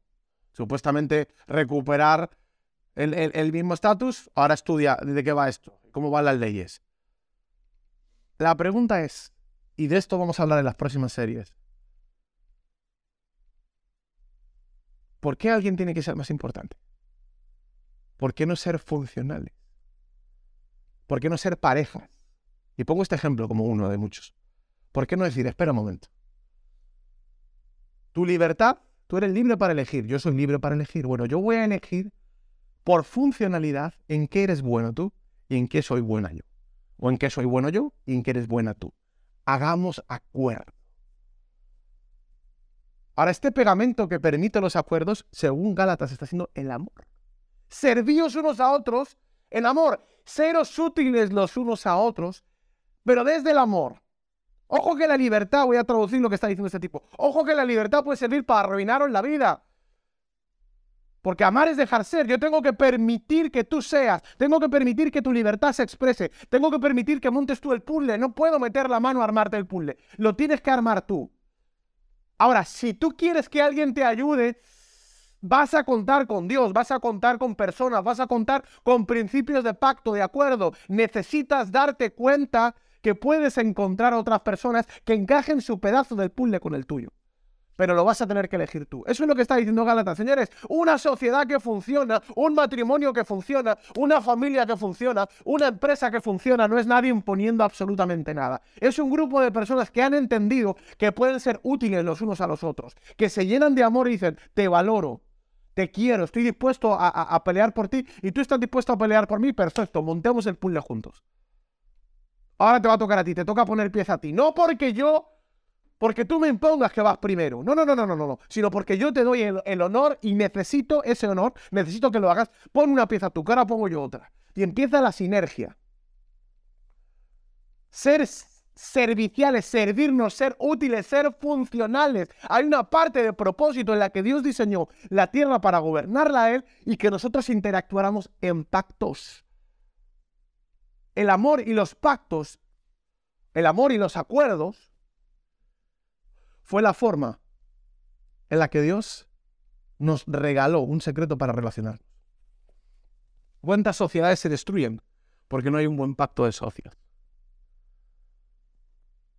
Supuestamente recuperar el, mismo estatus. Ahora estudia de qué va esto, cómo van las leyes. La pregunta es, y de esto vamos a hablar en las próximas series. ¿Por qué alguien tiene que ser más importante? ¿Por qué no ser funcionales? ¿Por qué no ser parejas? Y pongo este ejemplo como uno de muchos. ¿Por qué no decir, espera un momento? Tu libertad, tú eres libre para elegir, yo soy libre para elegir. Bueno, yo voy a elegir por funcionalidad en qué eres bueno tú y en qué soy buena yo. O en qué soy bueno yo y en qué eres buena tú. Hagamos acuerdo. Ahora, este pegamento que permite los acuerdos, según Gálatas, está siendo el amor. Servíos unos a otros en amor. Seros útiles los unos a otros, pero desde el amor. Ojo que la libertad, voy a traducir lo que está diciendo este tipo. Ojo que la libertad puede servir para arruinaros la vida. Porque amar es dejar ser. Yo tengo que permitir que tú seas. Tengo que permitir que tu libertad se exprese. Tengo que permitir que montes tú el puzzle. No puedo meter la mano a armarte el puzzle. Lo tienes que armar tú. Ahora, si tú quieres que alguien te ayude, vas a contar con Dios, vas a contar con personas, vas a contar con principios de pacto, de acuerdo. Necesitas darte cuenta que puedes encontrar otras personas que encajen su pedazo del puzzle con el tuyo pero lo vas a tener que elegir tú. Eso es lo que está diciendo Gálatas. Señores, una sociedad que funciona, un matrimonio que funciona, una familia que funciona, una empresa que funciona, no es nadie imponiendo absolutamente nada. Es un grupo de personas que han entendido que pueden ser útiles los unos a los otros, que se llenan de amor y dicen, te valoro, te quiero, estoy dispuesto a, a pelear por ti y tú estás dispuesto a pelear por mí, perfecto, montemos el puzzle juntos. Ahora te va a tocar a ti, te toca poner pieza a ti. No porque yo porque tú me impongas que vas primero. No, no, no, no, no, no. Sino porque yo te doy el, honor y necesito ese honor, necesito que lo hagas. Pon una pieza tu cara, pongo yo otra. Y empieza la sinergia. Ser serviciales, servirnos, ser útiles, ser funcionales. Hay una parte de propósito en la que Dios diseñó la tierra para gobernarla a Él y que nosotros interactuáramos en pactos. El amor y los pactos, el amor y los acuerdos fue la forma en la que Dios nos regaló un secreto para relacionar. ¿Cuántas sociedades se destruyen porque no hay un buen pacto de socios?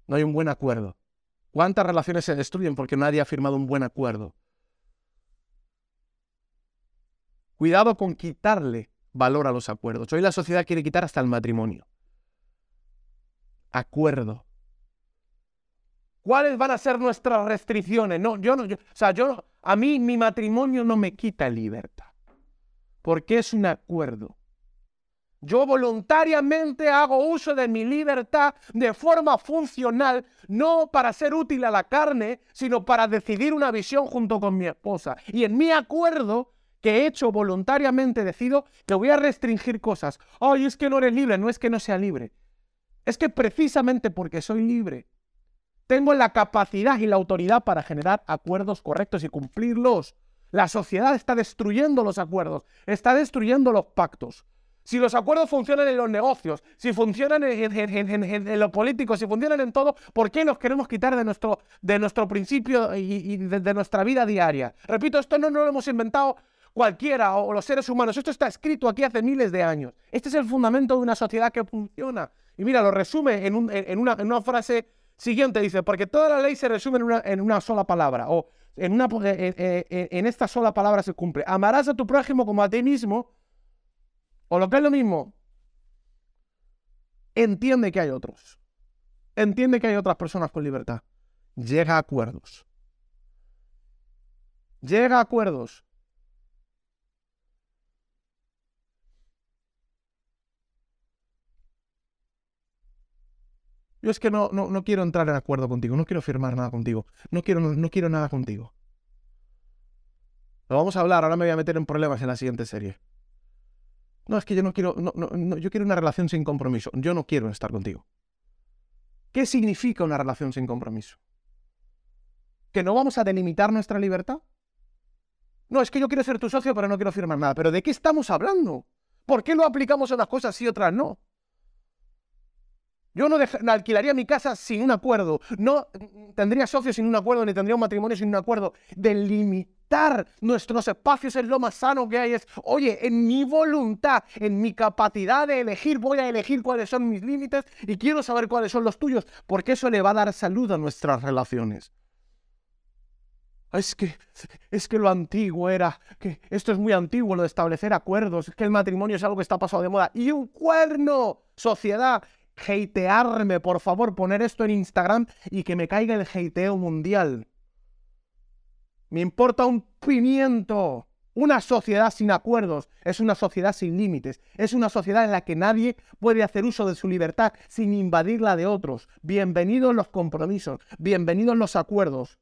No hay un buen acuerdo. ¿Cuántas relaciones se destruyen porque nadie ha firmado un buen acuerdo? Cuidado con quitarle valor a los acuerdos. Hoy la sociedad quiere quitar hasta el matrimonio. Acuerdo. ¿Cuáles van a ser nuestras restricciones? No, yo no, o sea, yo, a mí mi matrimonio no me quita libertad, porque es un acuerdo. Yo voluntariamente hago uso de mi libertad de forma funcional, no para ser útil a la carne, sino para decidir una visión junto con mi esposa. Y en mi acuerdo que he hecho voluntariamente decido que voy a restringir cosas. Ay, es que no eres libre, no es que no sea libre. Es que precisamente porque soy libre, tengo la capacidad y la autoridad para generar acuerdos correctos y cumplirlos. La sociedad está destruyendo los acuerdos, está destruyendo los pactos. Si los acuerdos funcionan en los negocios, si funcionan en, lo político, si funcionan en todo, ¿por qué los queremos quitar de nuestro, de nuestro principio y, de, nuestra vida diaria? Repito, esto no, lo hemos inventado cualquiera o los seres humanos. Esto está escrito aquí hace miles de años. Este es el fundamento de una sociedad que funciona. Y mira, lo resume en, en una frase Siguiente dice, porque toda la ley se resume en una, sola palabra, o en, una, eh, eh, eh, en esta sola palabra se cumple. Amarás a tu prójimo como a ti mismo, o lo que es lo mismo, entiende que hay otros. Entiende que hay otras personas con libertad. Llega a acuerdos. Llega a acuerdos. Yo es que no, no, quiero entrar en acuerdo contigo, no quiero firmar nada contigo, no quiero, no, quiero nada contigo. Lo vamos a hablar, ahora me voy a meter en problemas en la siguiente serie. No, es que yo no quiero, no, no, yo quiero una relación sin compromiso. Yo no quiero estar contigo. ¿Qué significa una relación sin compromiso? ¿Que no vamos a delimitar nuestra libertad? No, es que yo quiero ser tu socio, pero no quiero firmar nada. ¿Pero de qué estamos hablando? ¿Por qué lo aplicamos a unas cosas y otras no? Yo no, alquilaría mi casa sin un acuerdo. No tendría socios sin un acuerdo, ni tendría un matrimonio sin un acuerdo. Delimitar nuestros espacios es lo más sano que hay. Es, oye, en mi voluntad, en mi capacidad de elegir, voy a elegir cuáles son mis límites y quiero saber cuáles son los tuyos, porque eso le va a dar salud a nuestras relaciones. Es que, es que lo antiguo era, que esto es muy antiguo, lo de establecer acuerdos, es que el matrimonio es algo que está pasado de moda. Y un cuerno, sociedad, hatearme, por favor, poner esto en Instagram y que me caiga el hateo mundial. Me importa un pimiento. Una sociedad sin acuerdos es una sociedad sin límites. Es una sociedad en la que nadie puede hacer uso de su libertad sin invadir la de otros. Bienvenidos los compromisos, bienvenidos los acuerdos,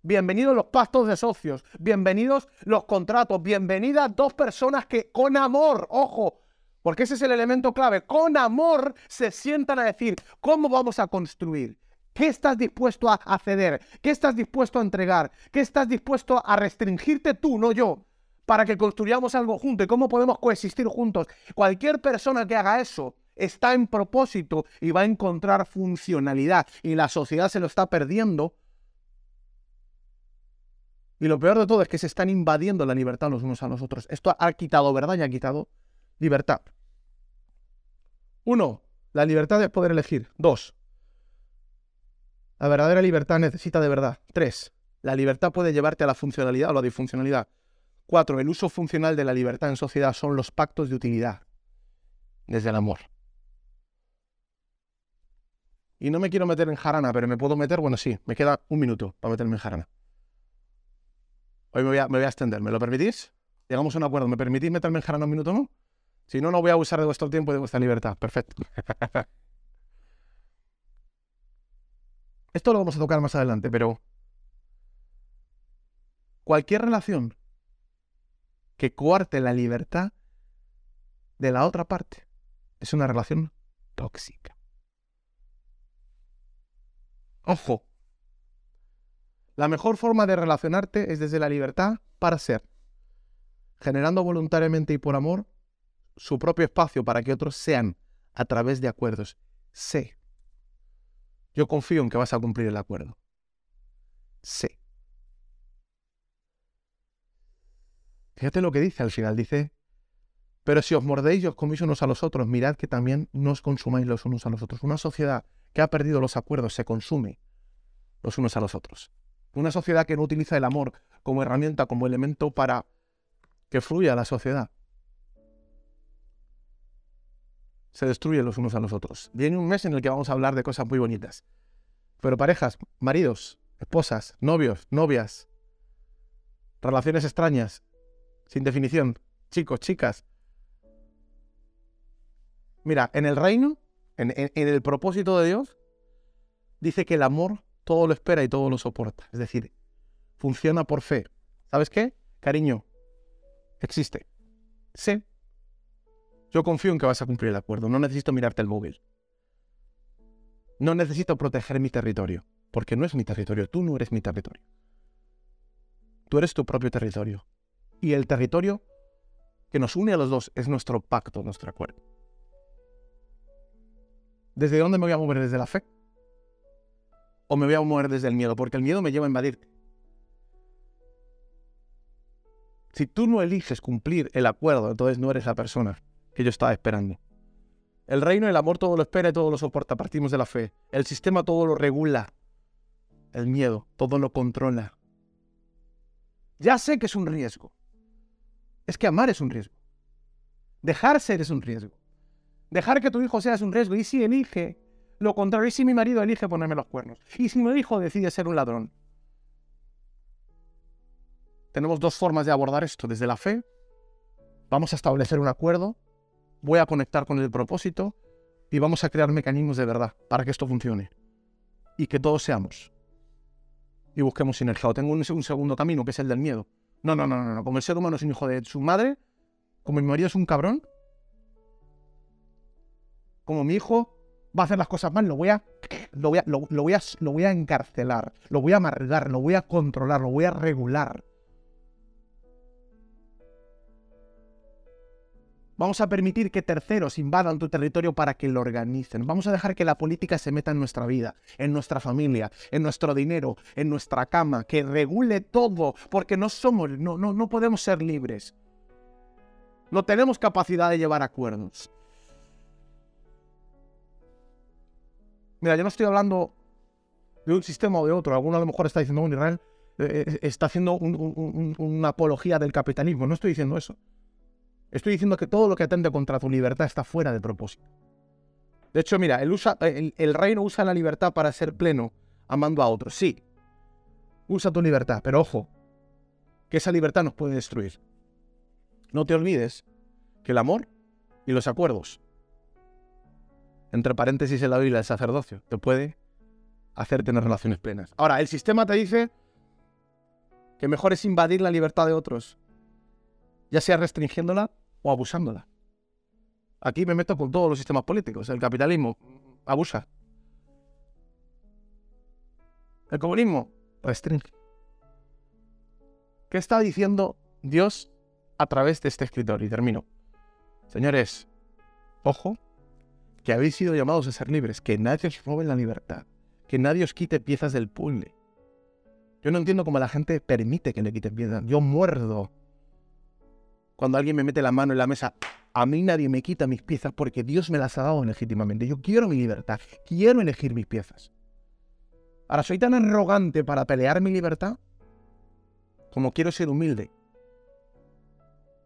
bienvenidos los pactos de socios, bienvenidos los contratos, bienvenidas dos personas que con amor, ojo, porque ese es el elemento clave. Con amor se sientan a decir, ¿cómo vamos a construir? ¿Qué estás dispuesto a ceder? ¿Qué estás dispuesto a entregar? ¿Qué estás dispuesto a restringirte tú, no yo? Para que construyamos algo juntos y cómo podemos coexistir juntos. Cualquier persona que haga eso está en propósito y va a encontrar funcionalidad. Y la sociedad se lo está perdiendo. Y lo peor de todo es que se están invadiendo la libertad los unos a los otros. Esto ha quitado verdad y ha quitado libertad. Uno, la libertad de poder elegir. Dos, la verdadera libertad necesita de verdad. Tres, la libertad puede llevarte a la funcionalidad o la disfuncionalidad. Cuatro, el uso funcional de la libertad en sociedad son los pactos de utilidad, desde el amor. Y no me quiero meter en jarana, pero me puedo meter, bueno, sí, me queda un minuto para meterme en jarana. Hoy me voy a, me voy a extender, ¿me lo permitís? Llegamos a un acuerdo, ¿me permitís meterme en jarana un minuto, no? Si no, no voy a abusar de vuestro tiempo y de vuestra libertad. Perfecto. Esto lo vamos a tocar más adelante, pero cualquier relación que coarte la libertad de la otra parte es una relación tóxica. Ojo, la mejor forma de relacionarte es desde la libertad para ser, generando voluntariamente y por amor su propio espacio para que otros sean a través de acuerdos. Sé. Yo confío en que vas a cumplir el acuerdo. Sé. Fíjate lo que dice al final. Dice, pero si os mordéis y os coméis unos a los otros, mirad que también no os consumáis los unos a los otros. Una sociedad que ha perdido los acuerdos se consume los unos a los otros. Una sociedad que no utiliza el amor como herramienta, como elemento para que fluya la sociedad. Se destruyen los unos a los otros. Viene un mes en el que vamos a hablar de cosas muy bonitas. Pero parejas, maridos, esposas, novios, novias, relaciones extrañas, sin definición, chicos, chicas. Mira, en el reino, en, el propósito de Dios, dice que el amor todo lo espera y todo lo soporta. Es decir, funciona por fe. ¿Sabes qué? Cariño, existe. Sí, yo confío en que vas a cumplir el acuerdo. No necesito mirarte el móvil. No necesito proteger mi territorio, porque no es mi territorio. Tú no eres mi territorio. Tú eres tu propio territorio. Y el territorio que nos une a los dos es nuestro pacto, nuestro acuerdo. ¿Desde dónde me voy a mover? ¿Desde la fe? ¿O me voy a mover desde el miedo? Porque el miedo me lleva a invadirte. Si tú no eliges cumplir el acuerdo, entonces no eres la persona que yo estaba esperando. El reino, el amor todo lo espera y todo lo soporta. Partimos de la fe. El sistema todo lo regula. El miedo todo lo controla. Ya sé que es un riesgo. Es que amar es un riesgo. Dejar ser es un riesgo. Dejar que tu hijo sea es un riesgo. Y si elige lo contrario, y si mi marido elige ponerme los cuernos, y si mi hijo decide ser un ladrón. Tenemos dos formas de abordar esto. Desde la fe, vamos a establecer un acuerdo voy a conectar con el propósito y vamos a crear mecanismos de verdad para que esto funcione. Y que todos seamos. Y busquemos sinergia. O tengo un, segundo camino, que es el del miedo. No, no, no, no, no. Como el ser humano es un hijo de su madre, como mi marido es un cabrón, como mi hijo va a hacer las cosas mal, lo voy a, lo voy a, lo, voy a, lo voy a encarcelar, lo voy a amargar, lo voy a controlar, lo voy a regular. Vamos a permitir que terceros invadan tu territorio para que lo organicen. Vamos a dejar que la política se meta en nuestra vida, en nuestra familia, en nuestro dinero, en nuestra cama, que regule todo, porque no somos, no, no, no podemos ser libres. No tenemos capacidad de llevar acuerdos. Mira, yo no estoy hablando de un sistema o de otro. Alguno a lo mejor está diciendo, un Israel eh, eh, está haciendo una apología del capitalismo. No estoy diciendo eso. Estoy diciendo que todo lo que atende contra tu libertad está fuera de propósito. De hecho, mira, el, usa, el, reino usa la libertad para ser pleno, amando a otros. Sí, usa tu libertad, pero ojo, que esa libertad nos puede destruir. No te olvides que el amor y los acuerdos, entre paréntesis en la Biblia, el sacerdocio, te puede hacer tener relaciones plenas. Ahora, el sistema te dice que mejor es invadir la libertad de otros, ya sea restringiéndola o abusándola. Aquí me meto con todos los sistemas políticos. El capitalismo abusa. El comunismo restringe. ¿Qué está diciendo Dios a través de este escritor? Y termino. Señores, ojo, que habéis sido llamados a ser libres, que nadie os robe la libertad, que nadie os quite piezas del puzzle. Yo no entiendo cómo la gente permite que le quiten piezas. Yo muerdo cuando alguien me mete la mano en la mesa, a mí nadie me quita mis piezas porque Dios me las ha dado legítimamente. Yo quiero mi libertad, quiero elegir mis piezas. Ahora, soy tan arrogante para pelear mi libertad como quiero ser humilde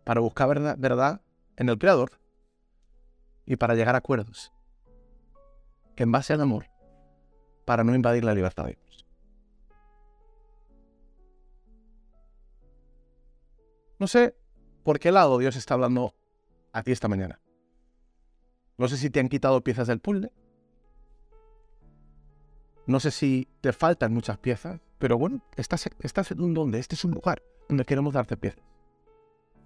para buscar verdad, verdad en el Creador y para llegar a acuerdos que en base al amor, para no invadir la libertad de Dios. No sé ¿Por qué lado Dios está hablando a ti esta mañana? No sé si te han quitado piezas del puzzle. No sé si te faltan muchas piezas, pero bueno, estás, en un donde. Este es un lugar donde queremos darte piezas.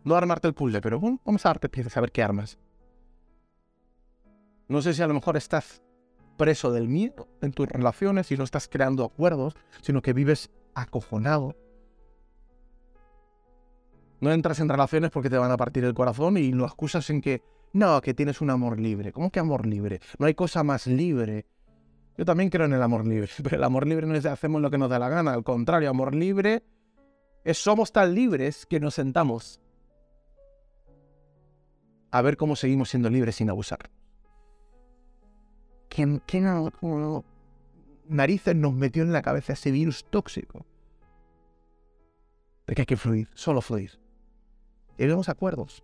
No armarte el puzzle, pero bueno, vamos a darte piezas a ver qué armas. No sé si a lo mejor estás preso del miedo en tus relaciones y no estás creando acuerdos, sino que vives acojonado no entras en relaciones porque te van a partir el corazón y lo excusas en que, no, que tienes un amor libre. ¿Cómo que amor libre? No hay cosa más libre. Yo también creo en el amor libre, (laughs) pero el amor libre no es de hacemos lo que nos da la gana. Al contrario, amor libre es somos tan libres que nos sentamos a ver cómo seguimos siendo libres sin abusar. ¿Quién, quién narices nos metió en la cabeza ese virus tóxico? De que hay que fluir, solo fluir. Lleguemos a acuerdos.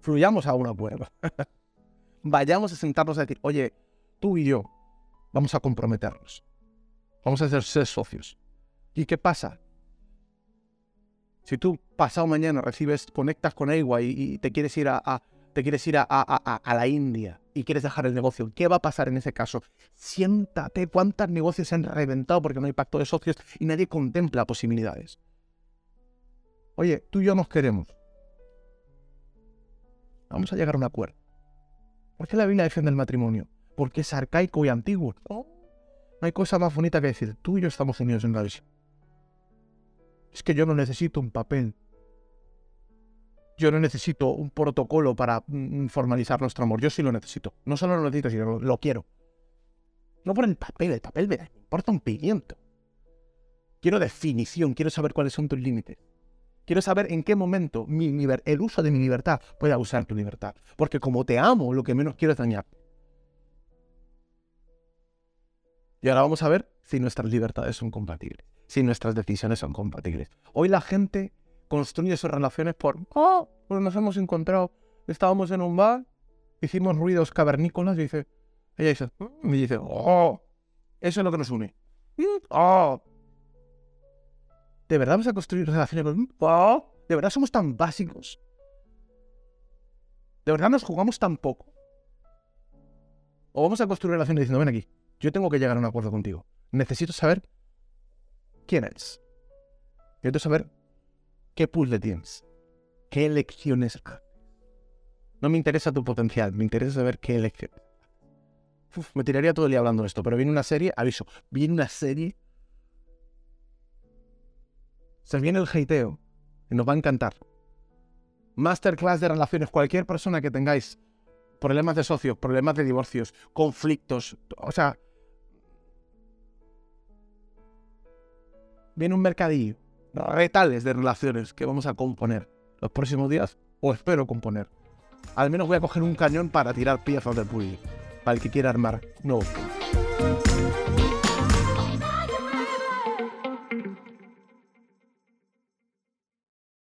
Fluyamos a un acuerdo. (laughs) Vayamos a sentarnos a decir, oye, tú y yo vamos a comprometernos. Vamos a ser, socios. ¿Y qué pasa? Si tú pasado mañana recibes, conectas con Ewa y, te quieres ir a, te quieres ir a, a, la India y quieres dejar el negocio, ¿qué va a pasar en ese caso? Siéntate, ¿cuántos negocios se han reventado porque no hay pacto de socios y nadie contempla posibilidades? Oye, tú y yo nos queremos. Vamos a llegar a un acuerdo. ¿Por qué la Biblia defiende el matrimonio? Porque es arcaico y antiguo. No, hay cosa más bonita que decir, tú y yo estamos unidos en la visión. Es que yo no necesito un papel. Yo no necesito un protocolo para mm, formalizar nuestro amor. Yo sí lo necesito. No solo lo necesito, sino lo, quiero. No por el papel, el papel me importa un pimiento. Quiero definición, quiero saber cuáles son tus límites. Quiero saber en qué momento el uso de mi libertad puede abusar tu libertad. Porque como te amo, lo que menos quiero es dañar. Y ahora vamos a ver si nuestras libertades son compatibles, si nuestras decisiones son compatibles. Hoy la gente construye sus relaciones por, oh, pues nos hemos encontrado, estábamos en un bar, hicimos ruidos cavernícolas y dice, ella dice, mm", y dice, oh, eso es lo que nos une. Mm, oh, ¿De verdad vamos a construir relaciones con... ¿De verdad somos tan básicos? ¿De verdad nos jugamos tan poco? ¿O vamos a construir relaciones diciendo, ven aquí, yo tengo que llegar a un acuerdo contigo. Necesito saber quién eres. Necesito saber qué puzzle tienes. ¿Qué elecciones? No me interesa tu potencial, me interesa saber qué elecciones. Me tiraría todo el día hablando de esto, pero viene una serie, aviso, viene una serie. Se viene el hateo, y nos va a encantar. Masterclass de relaciones, cualquier persona que tengáis problemas de socios, problemas de divorcios, conflictos, o sea, viene un mercadillo, retales de relaciones que vamos a componer los próximos días, o espero componer. Al menos voy a coger un cañón para tirar piezas del puzzle, para el que quiera armar nuevos.